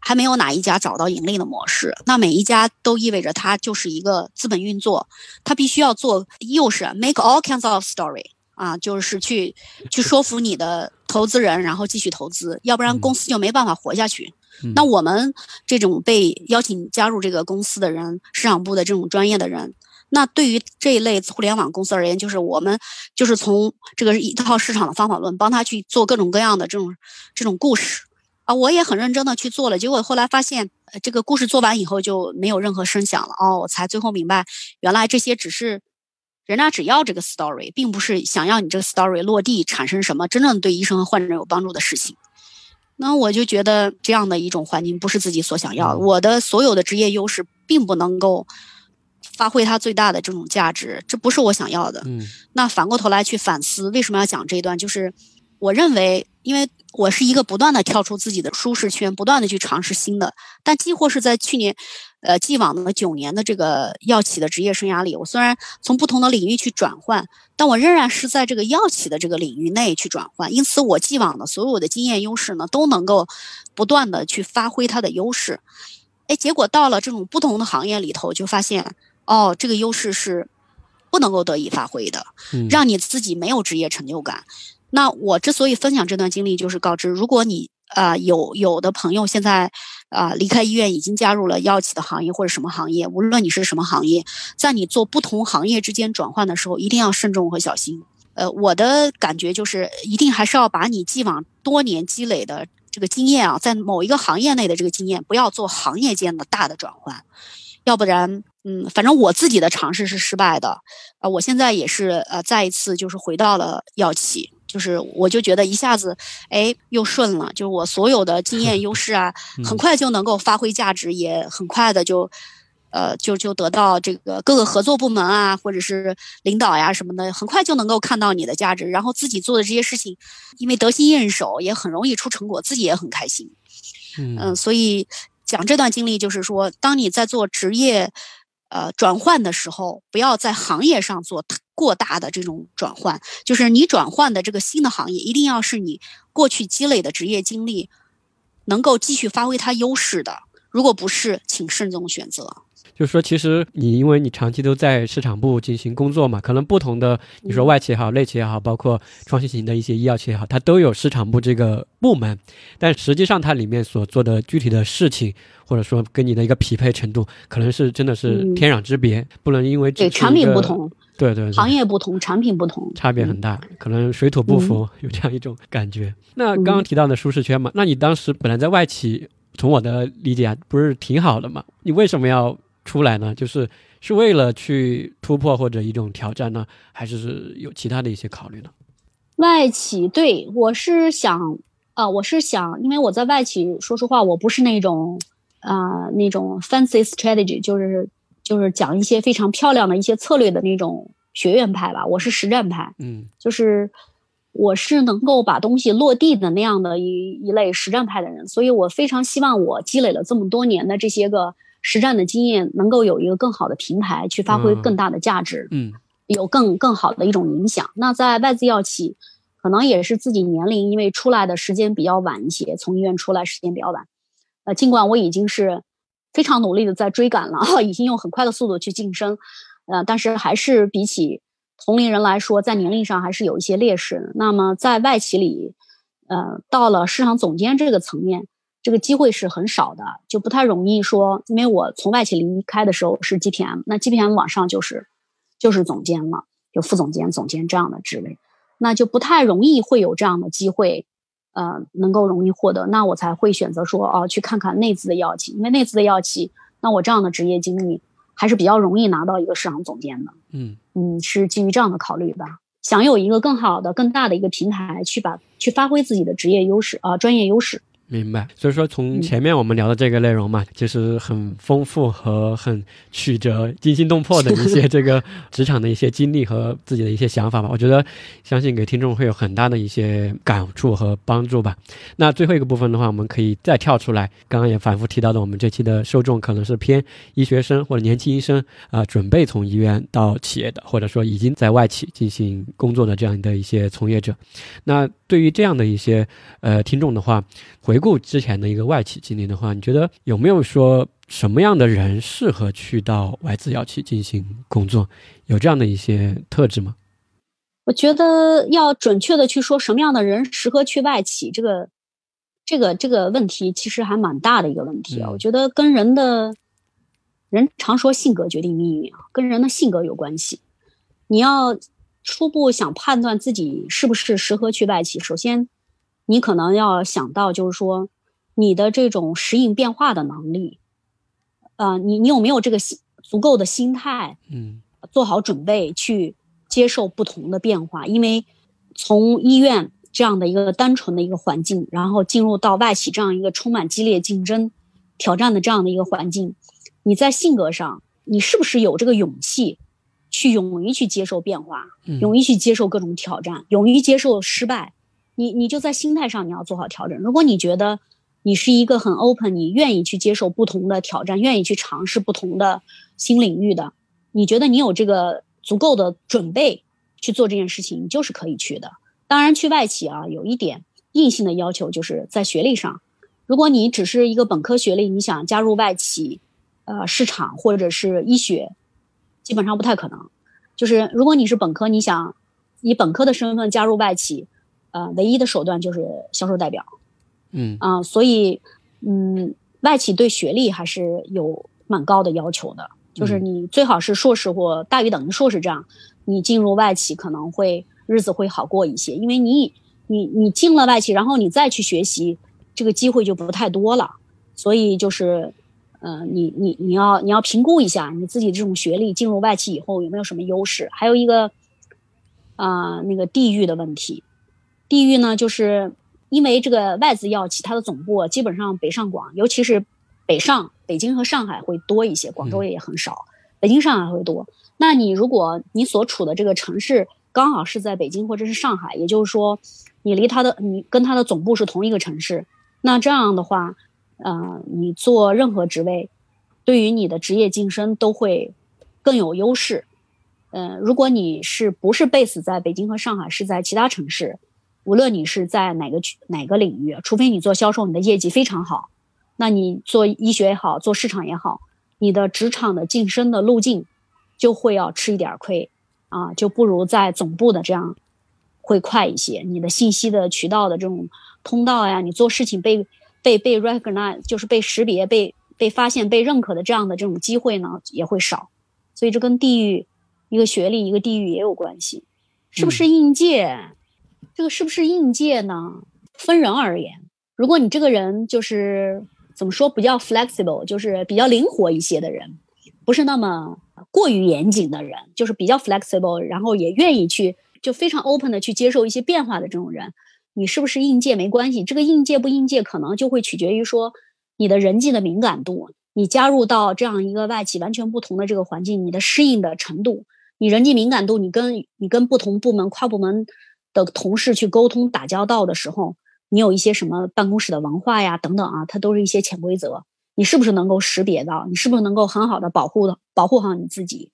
还没有哪一家找到盈利的模式，那每一家都意味着它就是一个资本运作，它必须要做，又是 make all kinds of story 啊，就是去去说服你的投资人，然后继续投资，要不然公司就没办法活下去。那我们这种被邀请加入这个公司的人，市场部的这种专业的人，那对于这一类互联网公司而言，就是我们就是从这个一套市场的方法论，帮他去做各种各样的这种这种故事。啊，我也很认真的去做了，结果后来发现，呃，这个故事做完以后就没有任何声响了。哦，我才最后明白，原来这些只是人家只要这个 story，并不是想要你这个 story 落地产生什么真正对医生和患者有帮助的事情。那我就觉得这样的一种环境不是自己所想要的。我的所有的职业优势并不能够发挥它最大的这种价值，这不是我想要的。嗯。那反过头来去反思，为什么要讲这一段？就是我认为，因为。我是一个不断的跳出自己的舒适圈，不断的去尝试新的。但几乎是在去年，呃，既往的九年的这个药企的职业生涯里，我虽然从不同的领域去转换，但我仍然是在这个药企的这个领域内去转换。因此，我既往的所有的经验优势呢，都能够不断的去发挥它的优势。哎，结果到了这种不同的行业里头，就发现，哦，这个优势是不能够得以发挥的，让你自己没有职业成就感。那我之所以分享这段经历，就是告知，如果你啊有有的朋友现在啊离开医院，已经加入了药企的行业或者什么行业，无论你是什么行业，在你做不同行业之间转换的时候，一定要慎重和小心。呃，我的感觉就是，一定还是要把你既往多年积累的这个经验啊，在某一个行业内的这个经验，不要做行业间的大的转换，要不然，嗯，反正我自己的尝试是失败的，啊，我现在也是呃再一次就是回到了药企。就是我就觉得一下子，哎，又顺了。就是我所有的经验优势啊，很快就能够发挥价值，也很快的就，呃，就就得到这个各个合作部门啊，或者是领导呀什么的，很快就能够看到你的价值。然后自己做的这些事情，因为得心应手，也很容易出成果，自己也很开心。嗯，所以讲这段经历，就是说，当你在做职业。呃，转换的时候不要在行业上做过大的这种转换，就是你转换的这个新的行业，一定要是你过去积累的职业经历能够继续发挥它优势的。如果不是，请慎重选择。就是说，其实你因为你长期都在市场部进行工作嘛，可能不同的你说外企也好，内企也好，包括创新型的一些医药企业也好，它都有市场部这个部门，但实际上它里面所做的具体的事情，或者说跟你的一个匹配程度，可能是真的是天壤之别，不能因为对产品不同。对对，行业不同，产品不同，差别很大，可能水土不服，有这样一种感觉。那刚刚提到的舒适圈嘛，那你当时本来在外企，从我的理解啊，不是挺好的嘛？你为什么要出来呢？就是是为了去突破或者一种挑战呢，还是有其他的一些考虑呢？外企对我是想啊，我是想，因为我在外企，说实话，我不是那种啊那种 fancy strategy，就是。就是讲一些非常漂亮的一些策略的那种学院派吧，我是实战派，嗯，就是我是能够把东西落地的那样的一一类实战派的人，所以我非常希望我积累了这么多年的这些个实战的经验，能够有一个更好的平台去发挥更大的价值，嗯，有更更好的一种影响。那在外资药企，可能也是自己年龄因为出来的时间比较晚一些，从医院出来时间比较晚，呃，尽管我已经是。非常努力的在追赶了，已经用很快的速度去晋升，呃，但是还是比起同龄人来说，在年龄上还是有一些劣势。那么在外企里，呃，到了市场总监这个层面，这个机会是很少的，就不太容易说。因为我从外企离开的时候是 GPM，那 GPM 往上就是就是总监了，就副总监、总监这样的职位，那就不太容易会有这样的机会。呃，能够容易获得，那我才会选择说哦，去看看内资的药企，因为内资的药企，那我这样的职业经历还是比较容易拿到一个市场总监的。嗯嗯，是基于这样的考虑吧，想有一个更好的、更大的一个平台去把去发挥自己的职业优势啊，专业优势。明白，所以说从前面我们聊的这个内容嘛，就是很丰富和很曲折、惊心动魄的一些这个职场的一些经历和自己的一些想法吧。我觉得相信给听众会有很大的一些感触和帮助吧。那最后一个部分的话，我们可以再跳出来，刚刚也反复提到的，我们这期的受众可能是偏医学生或者年轻医生啊，准备从医院到企业的，或者说已经在外企进行工作的这样的一些从业者。那对于这样的一些呃听众的话，回顾之前的一个外企经历的话，你觉得有没有说什么样的人适合去到外资药企进行工作？有这样的一些特质吗？我觉得要准确的去说什么样的人适合去外企，这个这个这个问题其实还蛮大的一个问题啊。我觉得跟人的，人常说性格决定命运啊，跟人的性格有关系。你要。初步想判断自己是不是适合去外企，首先，你可能要想到就是说，你的这种适应变化的能力，呃，你你有没有这个心足够的心态，嗯，做好准备去接受不同的变化？因为从医院这样的一个单纯的一个环境，然后进入到外企这样一个充满激烈竞争、挑战的这样的一个环境，你在性格上，你是不是有这个勇气？去勇于去接受变化，勇于去接受各种挑战，勇于接受失败。你你就在心态上你要做好调整。如果你觉得你是一个很 open，你愿意去接受不同的挑战，愿意去尝试不同的新领域的，你觉得你有这个足够的准备去做这件事情，你就是可以去的。当然，去外企啊，有一点硬性的要求，就是在学历上，如果你只是一个本科学历，你想加入外企，呃，市场或者是医学。基本上不太可能，就是如果你是本科，你想以本科的身份加入外企，呃，唯一的手段就是销售代表，嗯啊，所以嗯，外企对学历还是有蛮高的要求的，就是你最好是硕士或大于等于硕士这样，你进入外企可能会日子会好过一些，因为你你你进了外企，然后你再去学习，这个机会就不太多了，所以就是。呃，你你你要你要评估一下你自己这种学历进入外企以后有没有什么优势？还有一个啊，那个地域的问题。地域呢，就是因为这个外资药企它的总部基本上北上广，尤其是北上，北京和上海会多一些，广州也很少，北京上海会多。那你如果你所处的这个城市刚好是在北京或者是上海，也就是说你离它的你跟它的总部是同一个城市，那这样的话。呃，你做任何职位，对于你的职业晋升都会更有优势。嗯，如果你是不是 base 在北京和上海，是在其他城市，无论你是在哪个区哪个领域，除非你做销售，你的业绩非常好，那你做医学也好，做市场也好，你的职场的晋升的路径就会要吃一点亏啊，就不如在总部的这样会快一些。你的信息的渠道的这种通道呀，你做事情被。被被 recognize 就是被识别、被被发现、被认可的这样的这种机会呢，也会少，所以这跟地域一个学历、一个地域也有关系。是不是应届？这个是不是应届呢？分人而言，如果你这个人就是怎么说，比较 flexible，就是比较灵活一些的人，不是那么过于严谨的人，就是比较 flexible，然后也愿意去就非常 open 的去接受一些变化的这种人，你是不是应届没关系。这个应届不应届，可能就会取决于说你的人际的敏感度，你加入到这样一个外企完全不同的这个环境，你的适应的程度，你人际敏感度，你跟你跟不同部门、跨部门的同事去沟通打交道的时候。你有一些什么办公室的文化呀，等等啊，它都是一些潜规则。你是不是能够识别到？你是不是能够很好的保护的保护好你自己？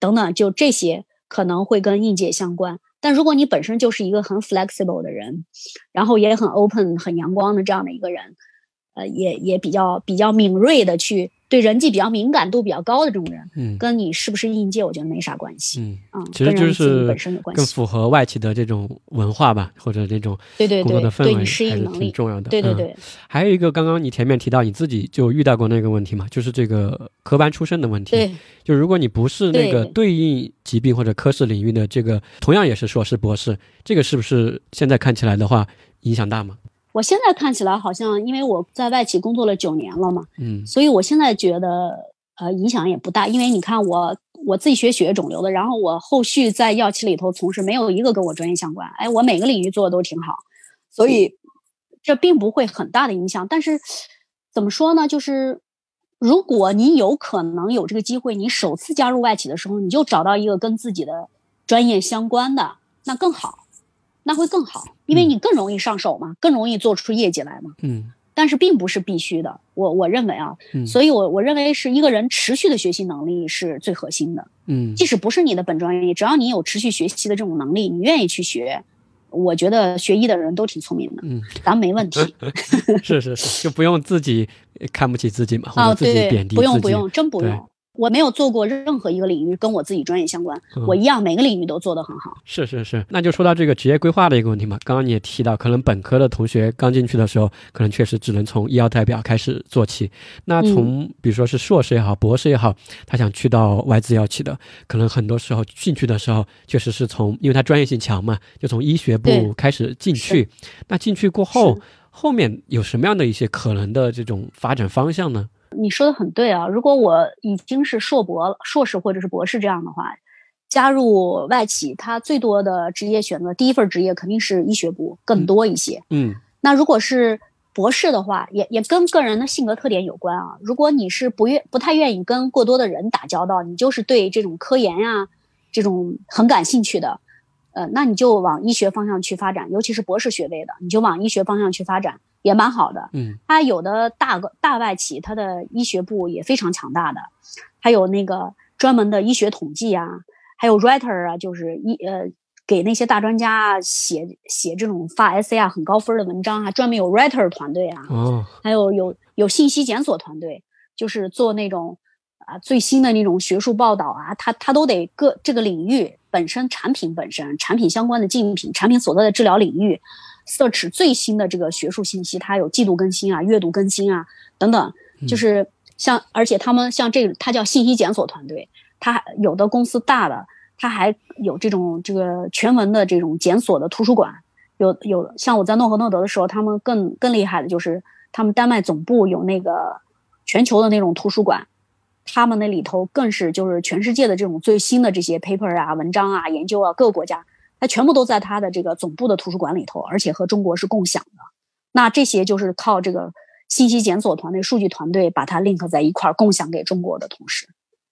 等等，就这些可能会跟应届相关。但如果你本身就是一个很 flexible 的人，然后也很 open、很阳光的这样的一个人，呃，也也比较比较敏锐的去。对人际比较敏感度比较高的这种人，嗯，跟你是不是应届，我觉得没啥关系，嗯啊，其实就是本身有关系，更符合外企的这种文化吧，或者这种对对对对你适应能力重要的，对对对。还有一个，刚刚你前面提到你自己就遇到过那个问题嘛，就是这个科班出身的问题，对，就如果你不是那个对应疾病或者科室领域的这个，同样也是硕士博士，这个是不是现在看起来的话影响大吗？我现在看起来好像，因为我在外企工作了九年了嘛，嗯，所以我现在觉得。呃，影响也不大，因为你看我我自己学血液肿瘤的，然后我后续在药企里头从事，没有一个跟我专业相关。哎，我每个领域做的都挺好，所以这并不会很大的影响。但是怎么说呢？就是如果你有可能有这个机会，你首次加入外企的时候，你就找到一个跟自己的专业相关的，那更好，那会更好，因为你更容易上手嘛，更容易做出业绩来嘛。嗯。但是并不是必须的，我我认为啊，所以我我认为是一个人持续的学习能力是最核心的。嗯，即使不是你的本专业，只要你有持续学习的这种能力，你愿意去学，我觉得学医的人都挺聪明的。嗯，咱没问题。是是是，就不用自己看不起自己嘛，或者自己贬低自己。不用不用，真不用。我没有做过任何一个领域跟我自己专业相关，我一样每个领域都做得很好。是是是，那就说到这个职业规划的一个问题嘛。刚刚你也提到，可能本科的同学刚进去的时候，可能确实只能从医药代表开始做起。那从比如说是硕士也好，博士也好，他想去到外资药企的，可能很多时候进去的时候，确实是从因为他专业性强嘛，就从医学部开始进去。那进去过后，后面有什么样的一些可能的这种发展方向呢？你说的很对啊！如果我已经是硕博、硕士或者是博士这样的话，加入外企，他最多的职业选择，第一份职业肯定是医学部更多一些。嗯，那如果是博士的话，也也跟个人的性格特点有关啊。如果你是不愿、不太愿意跟过多的人打交道，你就是对这种科研呀这种很感兴趣的，呃，那你就往医学方向去发展，尤其是博士学位的，你就往医学方向去发展。也蛮好的，嗯，它有的大个大外企，它的医学部也非常强大的，还有那个专门的医学统计啊，还有 writer 啊，就是医呃给那些大专家写写这种发 essay 啊很高分的文章，啊专门有 writer 团队啊，哦，还有有有信息检索团队，就是做那种啊最新的那种学术报道啊，它它都得各这个领域本身产品本身产品相关的竞品产品所在的治疗领域。Search 最新的这个学术信息，它有季度更新啊、月度更新啊等等，就是像，而且他们像这个，它叫信息检索团队，它有的公司大的，它还有这种这个全文的这种检索的图书馆，有有像我在诺和诺德的时候，他们更更厉害的就是他们丹麦总部有那个全球的那种图书馆，他们那里头更是就是全世界的这种最新的这些 paper 啊、文章啊、研究啊，各个国家。它全部都在它的这个总部的图书馆里头，而且和中国是共享的。那这些就是靠这个信息检索团队、数据团队把它 link 在一块儿，共享给中国的同事。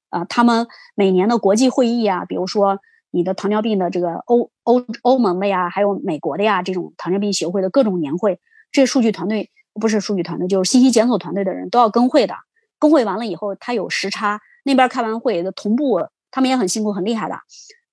啊，他们每年的国际会议啊，比如说你的糖尿病的这个欧欧欧盟的呀，还有美国的呀，这种糖尿病协会的各种年会，这数据团队不是数据团队，就是信息检索团队的人都要跟会的。跟会完了以后，他有时差，那边开完会的同步，他们也很辛苦，很厉害的。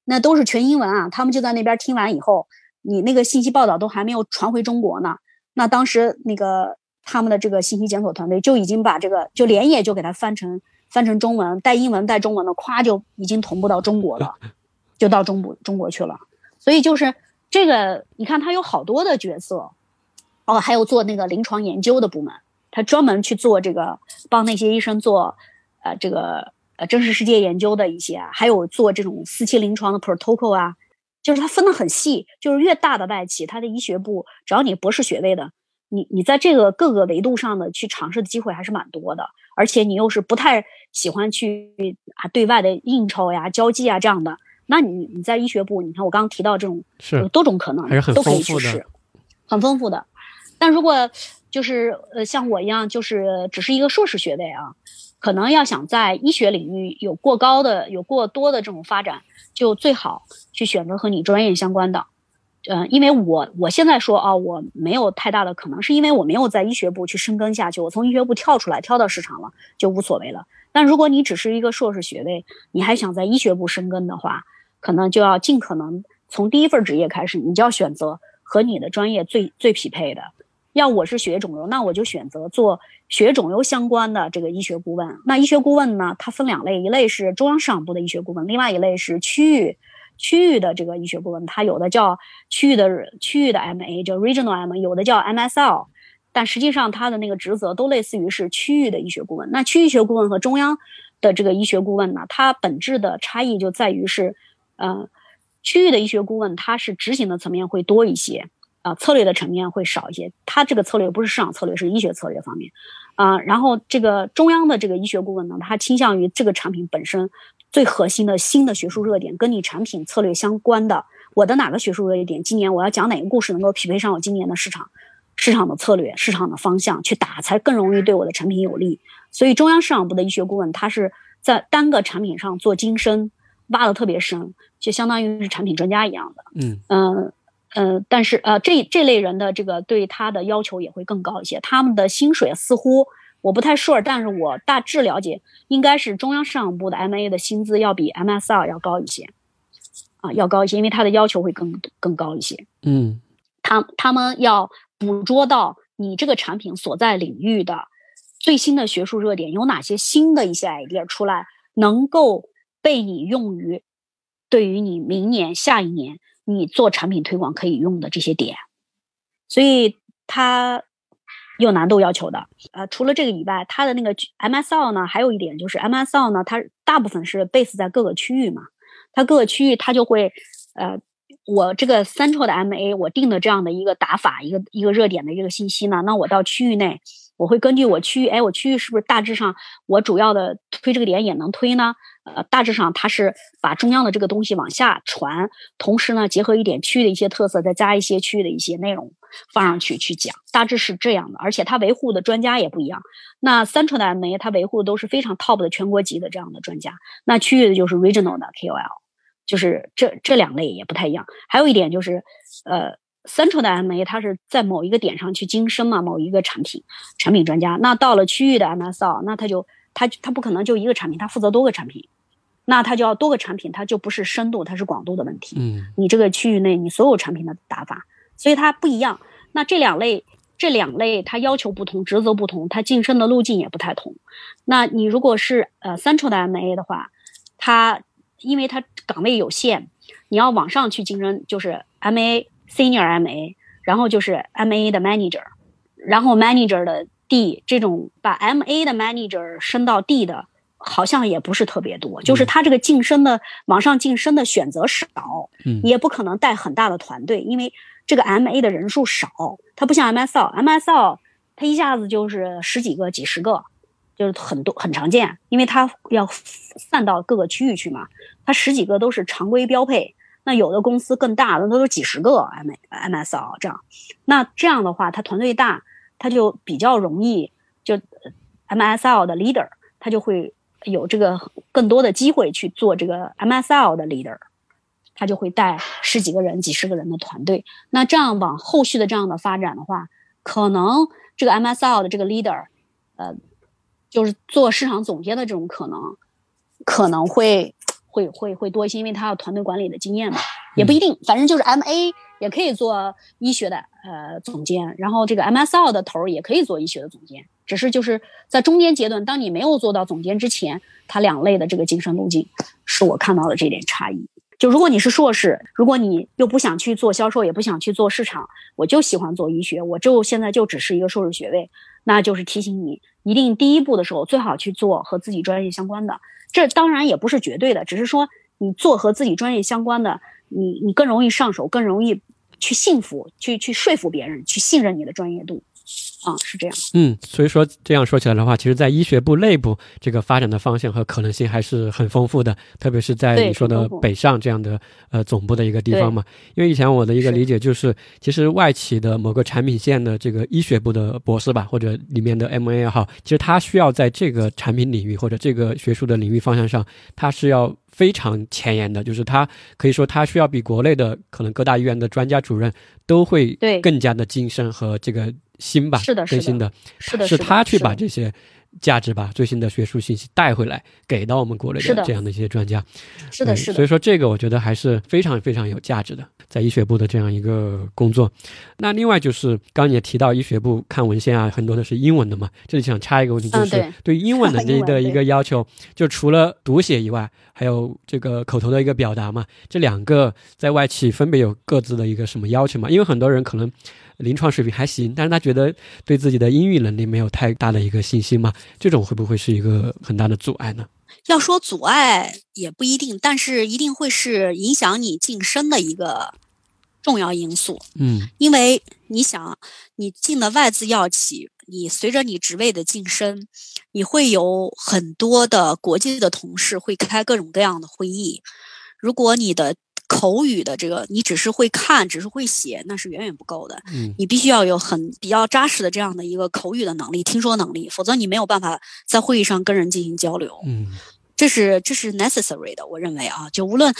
那都是全英文啊，他们就在那边听完以后，你那个信息报道都还没有传回中国呢。那当时那个他们的这个信息检索团队就已经把这个就连夜就给它翻成翻成中文，带英文带中文的，咵就已经同步到中国了，就到中部中国去了。所以就是这个，你看他有好多的角色，哦，还有做那个临床研究的部门，他专门去做这个帮那些医生做，呃，这个呃真实世界研究的一些，还有做这种四期临床的 protocol 啊，就是它分得很细，就是越大的外企，它的医学部，只要你博士学位的，你你在这个各个维度上的去尝试的机会还是蛮多的，而且你又是不太喜欢去啊对外的应酬呀、交际啊这样的，那你你在医学部，你看我刚刚提到这种有是多种可能，还是很都可以丰富的去试，很丰富的。但如果就是呃像我一样，就是只是一个硕士学位啊，可能要想在医学领域有过高的、有过多的这种发展，就最好去选择和你专业相关的。呃，因为我我现在说啊，我没有太大的可能，是因为我没有在医学部去深耕下去，我从医学部跳出来，跳到市场了，就无所谓了。但如果你只是一个硕士学位，你还想在医学部深耕的话，可能就要尽可能从第一份职业开始，你就要选择和你的专业最最匹配的。要我是血液肿瘤，那我就选择做血液肿瘤相关的这个医学顾问。那医学顾问呢，它分两类，一类是中央市场部的医学顾问，另外一类是区域区域的这个医学顾问。它有的叫区域的区域的 MA，叫 Regional MA，有的叫 MSL。但实际上，它的那个职责都类似于是区域的医学顾问。那区域学顾问和中央的这个医学顾问呢，它本质的差异就在于是，呃，区域的医学顾问它是执行的层面会多一些。啊，策略的层面会少一些。它这个策略不是市场策略，是医学策略方面。啊，然后这个中央的这个医学顾问呢，他倾向于这个产品本身最核心的新的学术热点，跟你产品策略相关的。我的哪个学术热点，今年我要讲哪个故事，能够匹配上我今年的市场市场的策略、市场的方向去打，才更容易对我的产品有利。所以，中央市场部的医学顾问，他是在单个产品上做精深，挖的特别深，就相当于是产品专家一样的。嗯嗯。呃，但是呃，这这类人的这个对他的要求也会更高一些。他们的薪水似乎我不太 sure，但是我大致了解，应该是中央市场部的 MA 的薪资要比 MSR 要高一些，啊，要高一些，因为他的要求会更更高一些。嗯他他们要捕捉到你这个产品所在领域的最新的学术热点，有哪些新的一些 idea 出来，能够被你用于对于你明年、下一年。你做产品推广可以用的这些点，所以它有难度要求的。呃，除了这个以外，它的那个 MSL 呢，还有一点就是 MSL 呢，它大部分是 base 在各个区域嘛，它各个区域它就会，呃，我这个 central 的 MA 我定的这样的一个打法，一个一个热点的这个信息呢，那我到区域内。我会根据我区域，哎，我区域是不是大致上我主要的推这个点也能推呢？呃，大致上它是把中央的这个东西往下传，同时呢，结合一点区域的一些特色，再加一些区域的一些内容放上去去讲，大致是这样的。而且它维护的专家也不一样。那三川的 MA 它维护的都是非常 top 的全国级的这样的专家，那区域的就是 regional 的 KOL，就是这这两类也不太一样。还有一点就是，呃。Central 的 MA，它是在某一个点上去精深嘛，某一个产品产品专家。那到了区域的 MSL，那他就他他不可能就一个产品，他负责多个产品，那他就要多个产品，他就不是深度，它是广度的问题。嗯，你这个区域内你所有产品的打法，所以它不一样。那这两类这两类它要求不同，职责不同，它晋升的路径也不太同。那你如果是呃 Central 的 MA 的话，它因为它岗位有限，你要往上去竞争，就是 MA。Senior MA，然后就是 MA 的 Manager，然后 Manager 的 D，这种把 MA 的 Manager 升到 D 的，好像也不是特别多。就是他这个晋升的往上晋升的选择少，嗯，也不可能带很大的团队，因为这个 MA 的人数少，它不像 MSL，MSL 它一下子就是十几个、几十个，就是很多很常见，因为它要散到各个区域去嘛，它十几个都是常规标配。那有的公司更大的，都有几十个 M M S L 这样，那这样的话，他团队大，他就比较容易，就 M S L 的 leader，他就会有这个更多的机会去做这个 M S L 的 leader，他就会带十几个人、几十个人的团队。那这样往后续的这样的发展的话，可能这个 M S L 的这个 leader，呃，就是做市场总监的这种可能，可能会。会会会多一些，因为他有团队管理的经验嘛，也不一定，反正就是 M A 也可以做医学的呃总监，然后这个 M S L 的头也可以做医学的总监，只是就是在中间阶段，当你没有做到总监之前，他两类的这个晋升路径是我看到的这点差异。就如果你是硕士，如果你又不想去做销售，也不想去做市场，我就喜欢做医学，我就现在就只是一个硕士学位，那就是提醒你，一定第一步的时候最好去做和自己专业相关的。这当然也不是绝对的，只是说你做和自己专业相关的，你你更容易上手，更容易去信服，去去说服别人，去信任你的专业度。啊，是这样。嗯，所以说这样说起来的话，其实，在医学部内部，这个发展的方向和可能性还是很丰富的，特别是在你说的北上这样的呃总部的一个地方嘛。因为以前我的一个理解就是，其实外企的某个产品线的这个医学部的博士吧，或者里面的 M A 也好，其实他需要在这个产品领域或者这个学术的领域方向上，他是要非常前沿的，就是他可以说他需要比国内的可能各大医院的专家主任都会更加的精深和这个。新吧，是的，更新的，是的，是他去把这些价值吧、最新的学术信息带回来，给到我们国内的这样的一些专家，是的，是的。所以说，这个我觉得还是非常非常有价值的，在医学部的这样一个工作。那另外就是，刚刚也提到医学部看文献啊，很多都是英文的嘛。这里想插一个问题，就是对英文能力的 一个要求，就除了读写以外，还有这个口头的一个表达嘛。这两个在外企分别有各自的一个什么要求嘛？因为很多人可能。临床水平还行，但是他觉得对自己的英语能力没有太大的一个信心嘛？这种会不会是一个很大的阻碍呢？要说阻碍也不一定，但是一定会是影响你晋升的一个重要因素。嗯，因为你想，你进了外资药企，你随着你职位的晋升，你会有很多的国际的同事会开各种各样的会议，如果你的。口语的这个，你只是会看，只是会写，那是远远不够的。嗯，你必须要有很比较扎实的这样的一个口语的能力、听说能力，否则你没有办法在会议上跟人进行交流。嗯，这是这是 necessary 的，我认为啊，就无论，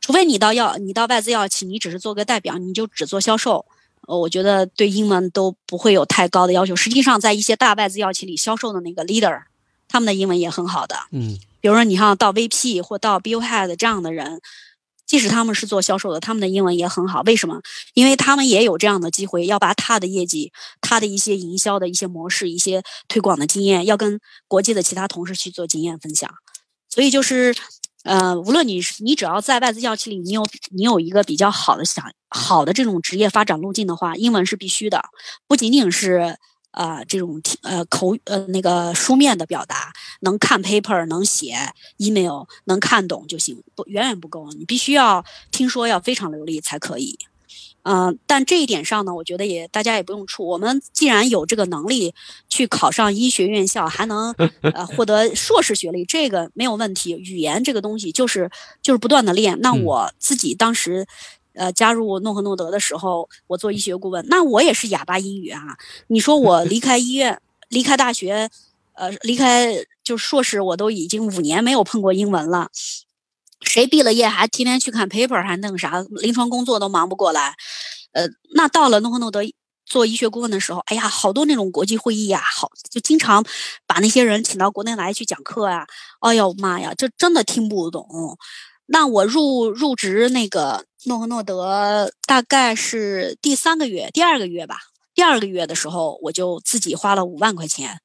除非你到要，你到外资药企，你只是做个代表，你就只做销售，呃，我觉得对英文都不会有太高的要求。实际上，在一些大外资药企里，销售的那个 leader，他们的英文也很好的。嗯，比如说你像到 VP 或到 Bill Head 这样的人。即使他们是做销售的，他们的英文也很好。为什么？因为他们也有这样的机会，要把他的业绩、他的一些营销的一些模式、一些推广的经验，要跟国际的其他同事去做经验分享。所以就是，呃，无论你你只要在外资药企里，你有你有一个比较好的想好的这种职业发展路径的话，英文是必须的，不仅仅是。呃，这种呃口呃那个书面的表达，能看 paper，能写 email，能看懂就行，不远远不够，你必须要听说要非常流利才可以。嗯，但这一点上呢，我觉得也大家也不用怵。我们既然有这个能力去考上医学院校，还能 呃获得硕士学历，这个没有问题。语言这个东西就是就是不断的练。那我自己当时。呃，加入诺和诺德的时候，我做医学顾问，那我也是哑巴英语啊。你说我离开医院，离开大学，呃，离开就硕士，我都已经五年没有碰过英文了。谁毕了业还天天去看 paper，还弄啥？临床工作都忙不过来。呃，那到了诺和诺德做医学顾问的时候，哎呀，好多那种国际会议呀，好就经常把那些人请到国内来去讲课啊。哎呦妈呀，这真的听不懂。那我入入职那个诺和诺德大概是第三个月、第二个月吧。第二个月的时候，我就自己花了五万块钱，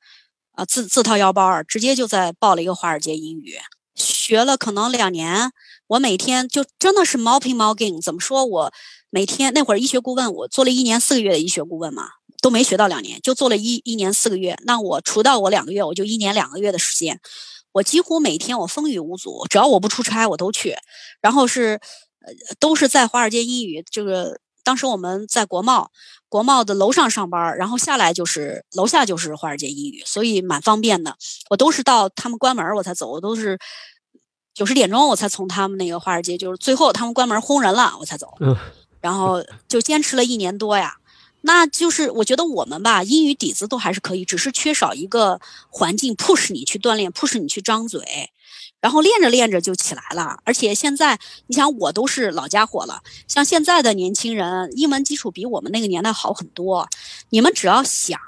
啊，自自掏腰包，直接就在报了一个华尔街英语，学了可能两年。我每天就真的是毛拼毛劲。怎么说我每天那会儿医学顾问，我做了一年四个月的医学顾问嘛，都没学到两年，就做了一一年四个月。那我除到我两个月，我就一年两个月的时间。我几乎每天我风雨无阻，只要我不出差我都去。然后是，呃，都是在华尔街英语。这个当时我们在国贸，国贸的楼上上班，然后下来就是楼下就是华尔街英语，所以蛮方便的。我都是到他们关门我才走，我都是九十点钟我才从他们那个华尔街，就是最后他们关门轰人了我才走。然后就坚持了一年多呀。那就是我觉得我们吧，英语底子都还是可以，只是缺少一个环境 push 你去锻炼，push 你去张嘴，然后练着练着就起来了。而且现在你想，我都是老家伙了，像现在的年轻人，英文基础比我们那个年代好很多。你们只要想，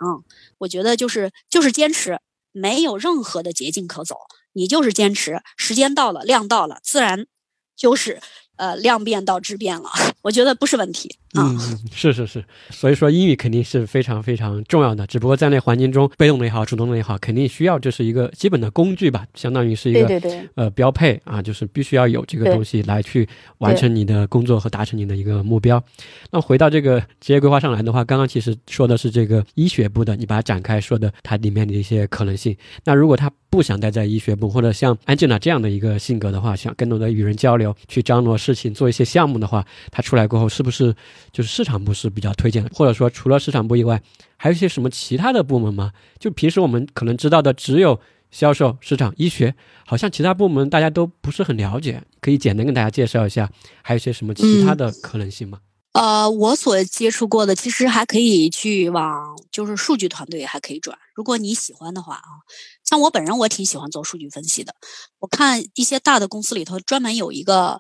我觉得就是就是坚持，没有任何的捷径可走，你就是坚持，时间到了，量到了，自然就是呃量变到质变了。我觉得不是问题。啊。嗯，是是是，所以说英语肯定是非常非常重要的，只不过在那环境中，被动的也好，主动的也好，肯定需要这是一个基本的工具吧，相当于是一个对对对呃标配啊，就是必须要有这个东西来去完成你的工作和达成你的一个目标。那回到这个职业规划上来的话，刚刚其实说的是这个医学部的，你把它展开说的它里面的一些可能性。那如果他不想待在医学部，或者像安吉娜这样的一个性格的话，想更多的与人交流，去张罗事情，做一些项目的话，他出来过后是不是就是市场部是比较推荐的？或者说除了市场部以外，还有一些什么其他的部门吗？就平时我们可能知道的只有销售、市场、医学，好像其他部门大家都不是很了解，可以简单跟大家介绍一下，还有一些什么其他的可能性吗？呃，我所接触过的，其实还可以去往就是数据团队还可以转，如果你喜欢的话啊。像我本人，我挺喜欢做数据分析的。我看一些大的公司里头，专门有一个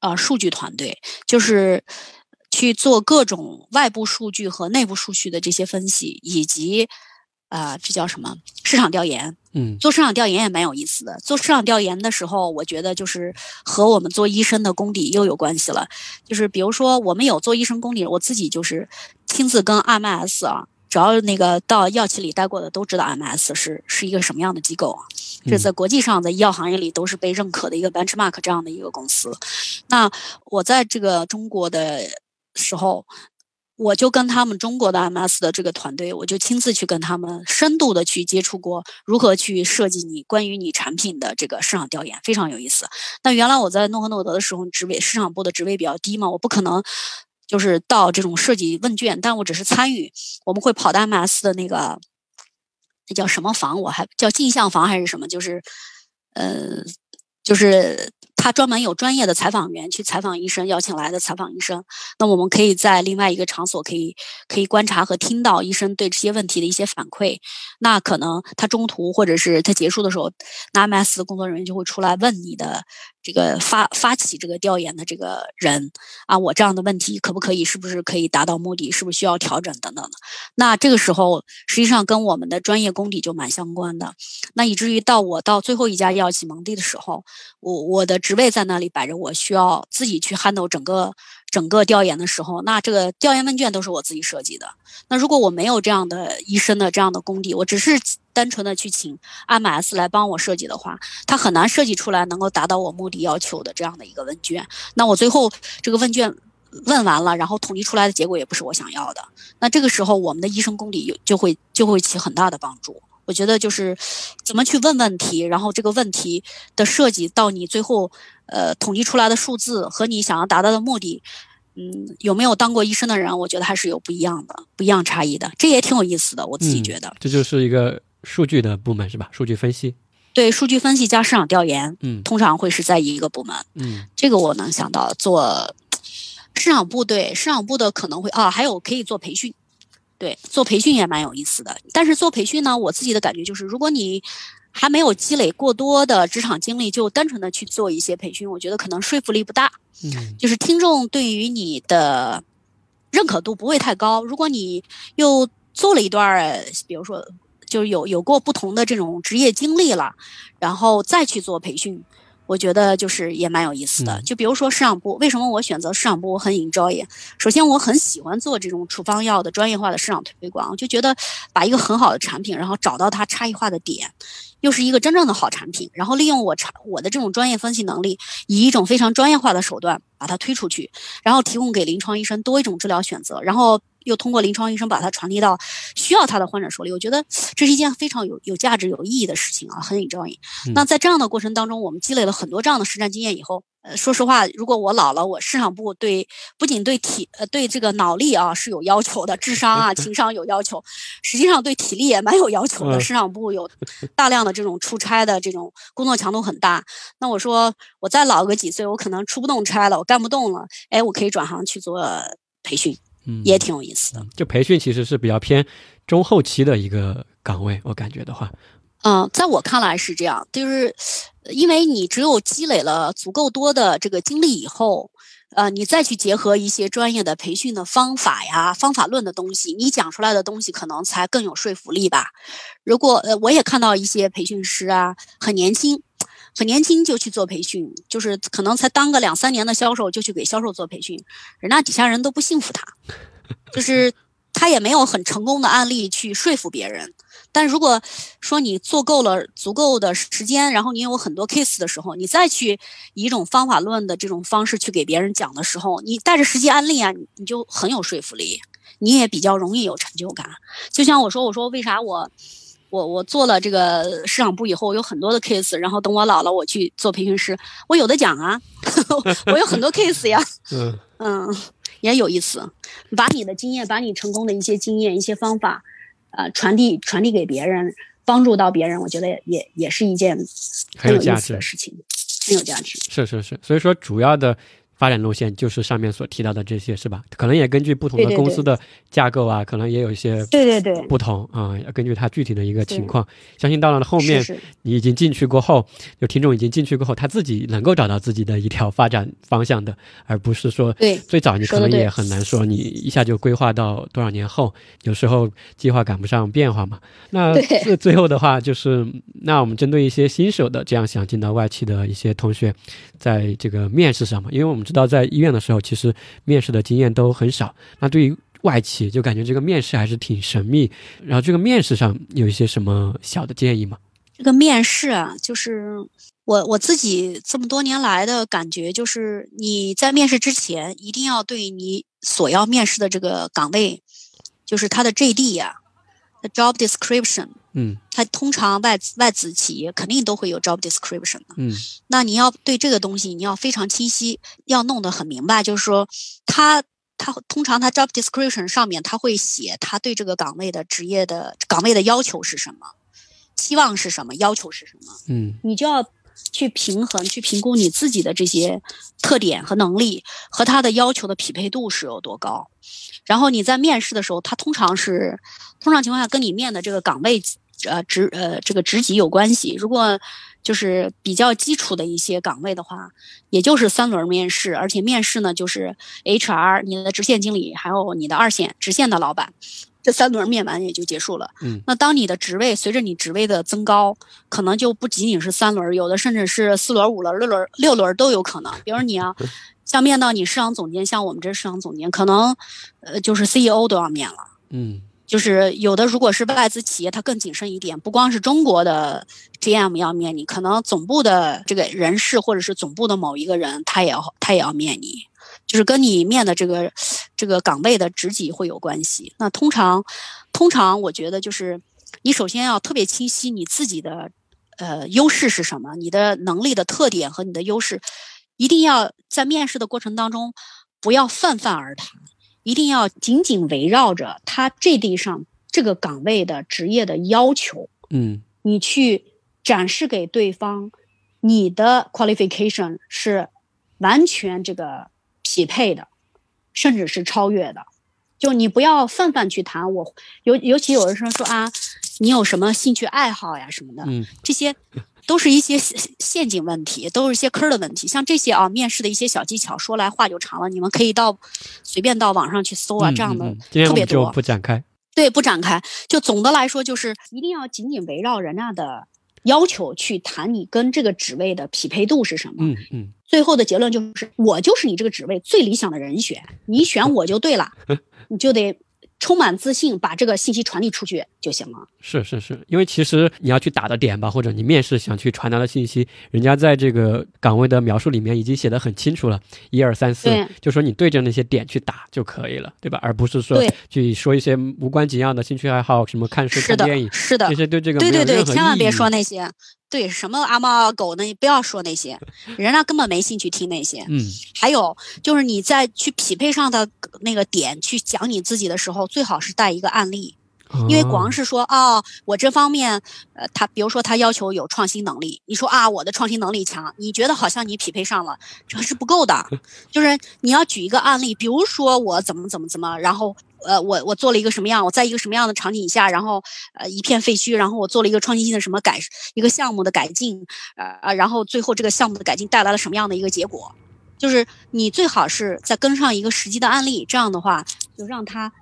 呃数据团队，就是去做各种外部数据和内部数据的这些分析，以及啊、这叫什么市场调研。嗯做市场调研也蛮有意思的。做市场调研的时候，我觉得就是和我们做医生的功底又有关系了。就是比如说，我们有做医生功底，我自己就是亲自跟 MS 啊，只要那个到药企里待过的都知道 MS 是是一个什么样的机构啊。这在国际上，在医药行业里都是被认可的一个 benchmark 这样的一个公司。那我在这个中国的时候，我就跟他们中国的 MS 的这个团队，我就亲自去跟他们深度的去接触过，如何去设计你关于你产品的这个市场调研，非常有意思。那原来我在诺和诺德的时候，职位市场部的职位比较低嘛，我不可能就是到这种设计问卷，但我只是参与，我们会跑到 MS 的那个那叫什么房，我还叫镜像房还是什么，就是呃，就是他专门有专业的采访员去采访医生，邀请来的采访医生。那我们可以在另外一个场所可以可以观察和听到医生对这些问题的一些反馈。那可能他中途或者是他结束的时候，那 MS 的工作人员就会出来问你的这个发发起这个调研的这个人啊，我这样的问题可不可以，是不是可以达到目的，是不是需要调整等等的。那这个时候实际上跟我们的专业功底就蛮相关的。那以至于到我到最后一家药企蒙地的时候，我我的职位在那里摆着，我需要自己去 handle 整个整个调研的时候，那这个调研问卷都是我自己设计的。那如果我没有这样的医生的这样的功底，我只是单纯的去请 MS 来帮我设计的话，他很难设计出来能够达到我目的要求的这样的一个问卷。那我最后这个问卷问完了，然后统计出来的结果也不是我想要的。那这个时候，我们的医生功底有就会就会起很大的帮助。我觉得就是怎么去问问题，然后这个问题的设计到你最后呃统计出来的数字和你想要达到的目的，嗯，有没有当过医生的人，我觉得还是有不一样的、不一样差异的，这也挺有意思的。我自己觉得，这就是一个数据的部门是吧？数据分析，对数据分析加市场调研，嗯通常会是在一个部门。嗯这个我能想到做市场部，对市场部的可能会啊，还有可以做培训，对，做培训也蛮有意思的。但是做培训呢，我自己的感觉就是，如果你还没有积累过多的职场经历，就单纯的去做一些培训，我觉得可能说服力不大。嗯就是听众对于你的认可度不会太高。如果你又做了一段儿，比如说就是有有过不同的这种职业经历了，然后再去做培训，我觉得就是也蛮有意思的。嗯就比如说市场部，为什么我选择市场部？我很 enjoy。首先，我很喜欢做这种处方药的专业化的市场推广，我就觉得把一个很好的产品，然后找到它差异化的点。又是一个真正的好产品，然后利用我产我的这种专业分析能力，以一种非常专业化的手段把它推出去，然后提供给临床医生多一种治疗选择，然后又通过临床医生把它传递到需要它的患者手里。我觉得这是一件非常有有价值、有意义的事情啊，很 enjoy。嗯那在这样的过程当中，我们积累了很多这样的实战经验以后，呃，说实话，如果我老了，我市场部对不仅对体呃对这个脑力啊是有要求的，智商啊、情商有要求，实际上对体力也蛮有要求的。嗯市场部有大量的这种出差的这种工作强度很大。那我说我再老个几岁，我可能出不动差了，我干不动了，哎，我可以转行去做培训，嗯，也挺有意思的。就培训其实是比较偏中后期的一个岗位，我感觉的话，嗯，在我看来是这样，就是呃因为你只有积累了足够多的这个经历以后，呃，你再去结合一些专业的培训的方法呀、方法论的东西，你讲出来的东西可能才更有说服力吧。如果呃，我也看到一些培训师啊，很年轻，很年轻就去做培训，就是可能才当个两三年的销售就去给销售做培训，人家底下人都不信服他，就是他也没有很成功的案例去说服别人。但如果说你做够了足够的时间，然后你有很多 case 的时候，你再去以一种方法论的这种方式去给别人讲的时候，你带着实际案例啊，你就很有说服力，你也比较容易有成就感。就像我说，我说为啥我我我做了这个市场部以后，我有很多的 case，然后等我老了我去做培训师，我有的讲啊，我有很多 case 呀，嗯嗯，也有意思，把你的经验，把你成功的一些经验、一些方法。呃，传递传递给别人，帮助到别人，我觉得也也是一件很有价值的事情，很有价值。是是是，所以说主要的。发展路线就是上面所提到的这些，是吧？可能也根据不同的公司的架构啊，可能也有一些对对对不同啊，要根据它具体的一个情况。相信到了后面，你已经进去过后，有听众已经进去过后，他自己能够找到自己的一条发展方向的，而不是说对最早你可能也很难说你一下就规划到多少年后，有时候计划赶不上变化嘛。那最最后的话就是，那我们针对一些新手的这样想进到外企的一些同学，在这个面试上嘛，因为我们。知道在医院的时候，其实面试的经验都很少。那对于外企，就感觉这个面试还是挺神秘。然后这个面试上有一些什么小的建议吗？这个面试啊，就是我我自己这么多年来的感觉，就是你在面试之前，一定要对你所要面试的这个岗位，就是它的 JD 呀，job description。嗯，它通常外外资企业肯定都会有 job description 的。嗯，那你要对这个东西你要非常清晰，要弄得很明白。就是说，他他通常他 job description 上面他会写他对这个岗位的职业的岗位的要求是什么，期望是什么，要求是什么。嗯，你就要去平衡去评估你自己的这些特点和能力和他的要求的匹配度是有多高。然后你在面试的时候，他通常是通常情况下跟你面的这个岗位。呃，职呃，这个职级有关系。如果就是比较基础的一些岗位的话，也就是三轮面试，而且面试呢就是 HR、你的直线经理，还有你的二线直线的老板，这三轮面完也就结束了。嗯，那当你的职位随着你职位的增高，可能就不仅仅是三轮，有的甚至是四轮、五轮、六轮、六轮都有可能。比如你啊，像面到你市场总监，像我们这市场总监，可能呃就是 CEO 都要面了。嗯。就是有的，如果是外资企业，它更谨慎一点，不光是中国的 GM 要面你，可能总部的这个人事或者是总部的某一个人，他也要他也要面你，就是跟你面的这个这个岗位的职级会有关系。那通常，通常我觉得就是你首先要特别清晰你自己的呃优势是什么，你的能力的特点和你的优势，一定要在面试的过程当中不要泛泛而谈。一定要紧紧围绕着他这地上这个岗位的职业的要求，嗯，你去展示给对方，你的 qualification 是完全这个匹配的，甚至是超越的。就你不要泛泛去谈，我尤尤其有人说说啊，你有什么兴趣爱好呀什么的，嗯，这些。都是一些陷阱问题，都是一些坑的问题。像这些啊，面试的一些小技巧，说来话就长了。你们可以到随便到网上去搜啊，这样的特别多。不展开。对，不展开。就总的来说，就是一定要紧紧围绕人家的要求去谈，你跟这个职位的匹配度是什么。嗯嗯。最后的结论就是，我就是你这个职位最理想的人选，你选我就对了，你就得。充满自信，把这个信息传递出去就行了。是是是，因为其实你要去打的点吧，或者你面试想去传达的信息，人家在这个岗位的描述里面已经写的很清楚了，一二三四，就说你对着那些点去打就可以了，对吧？而不是说去说一些无关紧要的兴趣爱好，什么看书、看电影，是的，这些对这个对对对，千万别说那些。对什么阿猫狗呢？你不要说那些，人家根本没兴趣听那些。嗯，还有就是你在去匹配上的那个点去讲你自己的时候，最好是带一个案例，因为光是说啊，我这方面，呃，他比如说他要求有创新能力，你说啊，我的创新能力强，你觉得好像你匹配上了，这是不够的，就是你要举一个案例，比如说我怎么怎么怎么，然后。呃，我我做了一个什么样？我在一个什么样的场景下，然后呃一片废墟，然后我做了一个创新性的什么改一个项目的改进，呃然后最后这个项目的改进带来了什么样的一个结果？就是你最好是再跟上一个实际的案例，这样的话就让他，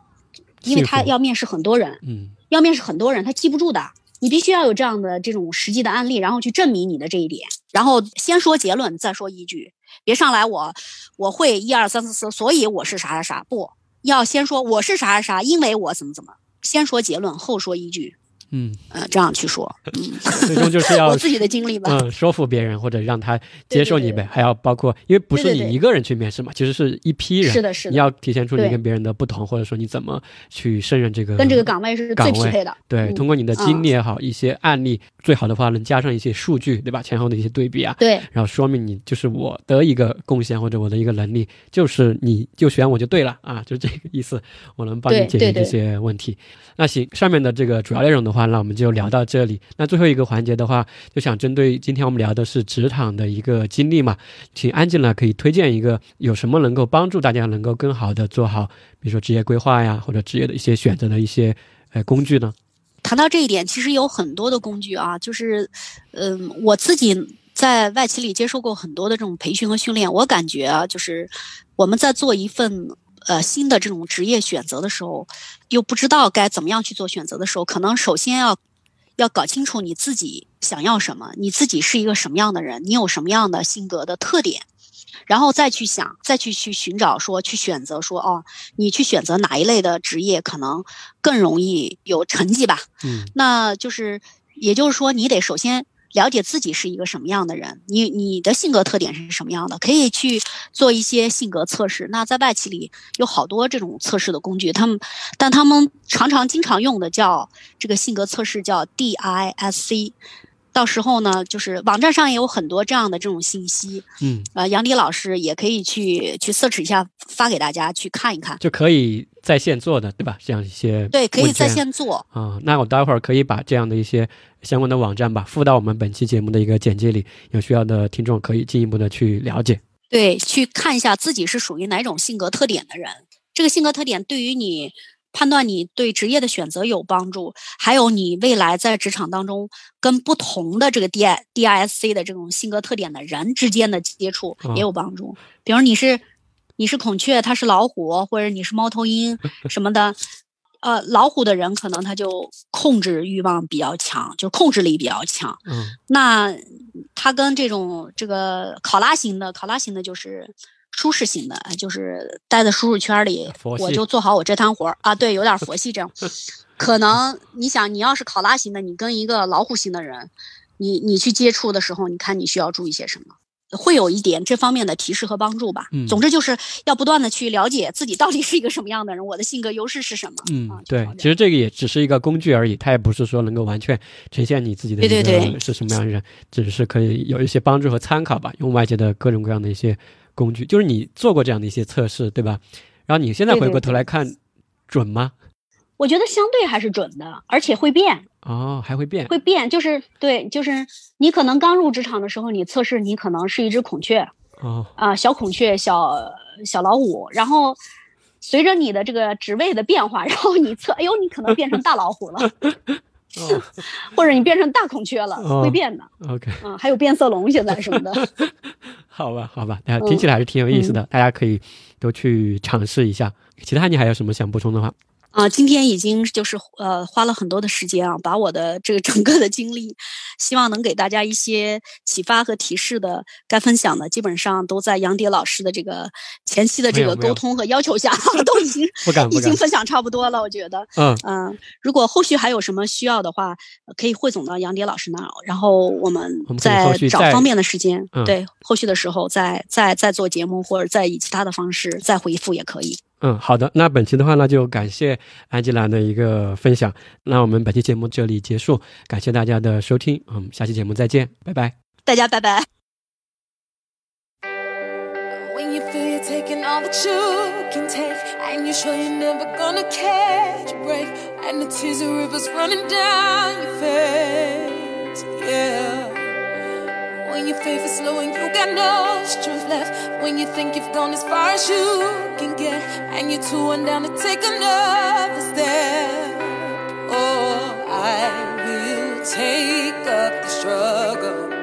因为他要面试很多人，嗯，要面试很多人，他记不住的，你必须要有这样的这种实际的案例，然后去证明你的这一点，然后先说结论，再说依据，别上来我我会一二三四四，所以我是啥啥啥，不要先说我是啥啥啥，因为我怎么怎么，先说结论，后说依据。嗯，呃，这样去说，嗯，最终就是要 我自己的经历吧。嗯，说服别人或者让他接受你呗，对。对对还要包括，因为不是你一个人去面试嘛，其实是一批人，是的，是的，你要体现出你跟别人的不同，或者说你怎么去胜任这个跟这个岗位是岗位。最匹配的。对，嗯。通过你的经历也好，一些案例，最好的话能加上一些数据，对吧？前后的一些对比啊，对，然后说明你就是我的一个贡献或者我的一个能力，就是你就选我就对了啊，就这个意思，我能帮你解决这些问题。那行，上面的这个主要内容的话，那我们就聊到这里。那最后一个环节的话，就想针对今天我们聊的是职场的一个经历嘛，请安静呢可以推荐一个有什么能够帮助大家能够更好的做好，比如说职业规划呀，或者职业的一些选择的一些呃工具呢？谈到这一点，其实有很多的工具啊，就是，嗯，我自己在外企里接受过很多的这种培训和训练，我感觉啊，就是我们在做一份呃新的这种职业选择的时候，又不知道该怎么样去做选择的时候，可能首先要要搞清楚你自己想要什么，你自己是一个什么样的人，你有什么样的性格的特点。然后再去想，再去去寻找说，去选择说，哦，你去选择哪一类的职业可能更容易有成绩吧？嗯那就是，也就是说，你得首先了解自己是一个什么样的人，你你的性格特点是什么样的，可以去做一些性格测试。那在外企里有好多这种测试的工具，他们，但他们常常经常用的叫这个性格测试叫 DISC。到时候呢，就是网站上也有很多这样的这种信息，嗯，呃，杨迪老师也可以去去 search 一下，发给大家去看一看。就可以在线做的，对吧？这样一些对，可以在线做。啊、那我待会儿可以把这样的一些相关的网站吧附到我们本期节目的一个简介里，有需要的听众可以进一步的去了解。对，去看一下自己是属于哪种性格特点的人。这个性格特点对于你判断你对职业的选择有帮助，还有你未来在职场当中跟不同的这个 D I D I S C 的这种性格特点的人之间的接触哦也有帮助。比如你是你是孔雀，他是老虎，或者你是猫头鹰 什么的。呃，老虎的人可能他就控制欲望比较强，就控制力比较强。嗯那他跟这种这个考拉型的，考拉型的就是舒适型的，就是待在舒适圈里，我就做好我这摊活儿啊，对，有点佛系这样。可能你想，你要是考拉型的，你跟一个老虎型的人，你你去接触的时候，你看你需要注意些什么？会有一点这方面的提示和帮助吧。嗯总之就是要不断的去了解自己到底是一个什么样的人，我的性格优势是什么。嗯啊，对其实这个也只是一个工具而已，它也不是说能够完全呈现你自己的对一对对个是什么样的人，只是可以有一些帮助和参考吧。用外界的各种各样的一些工具，就是你做过这样的一些测试，对吧？然后你现在回过头对对对来看，准吗？我觉得相对还是准的，而且会变。哦，还会变。会变，就是对，就是你可能刚入职场的时候，你测试你可能是一只孔雀哦，啊、小孔雀、小小老虎，然后随着你的这个职位的变化，然后你测，哎呦，你可能变成大老虎了，哦 或者你变成大孔雀了，哦会变的。，OK，嗯，还有变色龙现在什么的，好吧，好吧，大家听起来还是挺有意思的，大家可以都去尝试一下。其他你还有什么想补充的话？啊，今天已经就是呃花了很多的时间啊，把我的这个整个的经历，希望能给大家一些启发和提示的，该分享的基本上都在杨蝶老师的这个前期的这个沟通和要求下，都已经 已经，分享差不多了，我觉得。嗯，嗯，如果后续还有什么需要的话，呃可以汇总到杨蝶老师那儿，然后我们再找方便的时间，嗯对后续的时候再再再做节目，或者再以其他的方式再回复也可以。嗯，好的。那本期的话呢，就感谢安吉拉的一个分享。那我们本期节目这里结束，感谢大家的收听，嗯，下期节目再见，拜拜。大家拜拜。When you feel you're taking all that you can take, and you're sure you're never gonna catch a break, and the tears are rivers running down your face, yeah. When your faith is low and you got no strength left, when you think you've gone as far as you can get, and you're too worn down to take another step, oh, I will take up the struggle.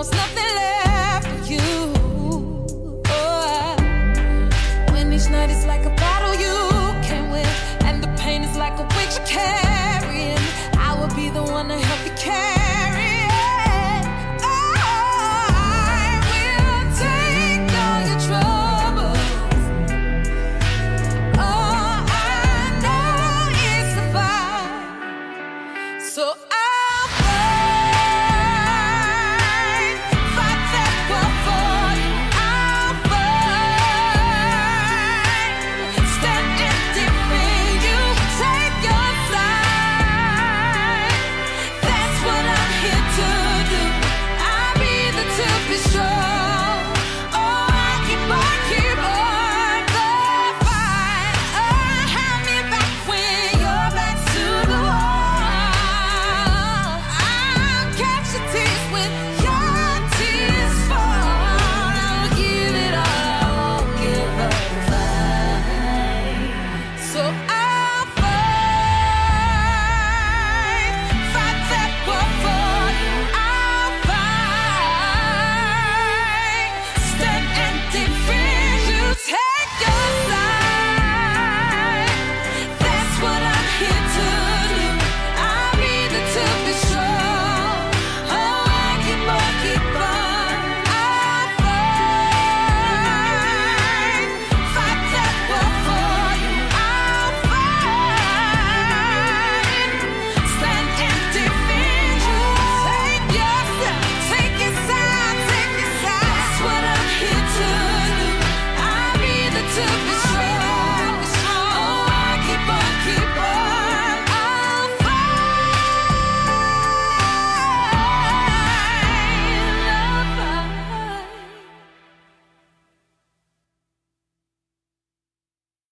Almost nothing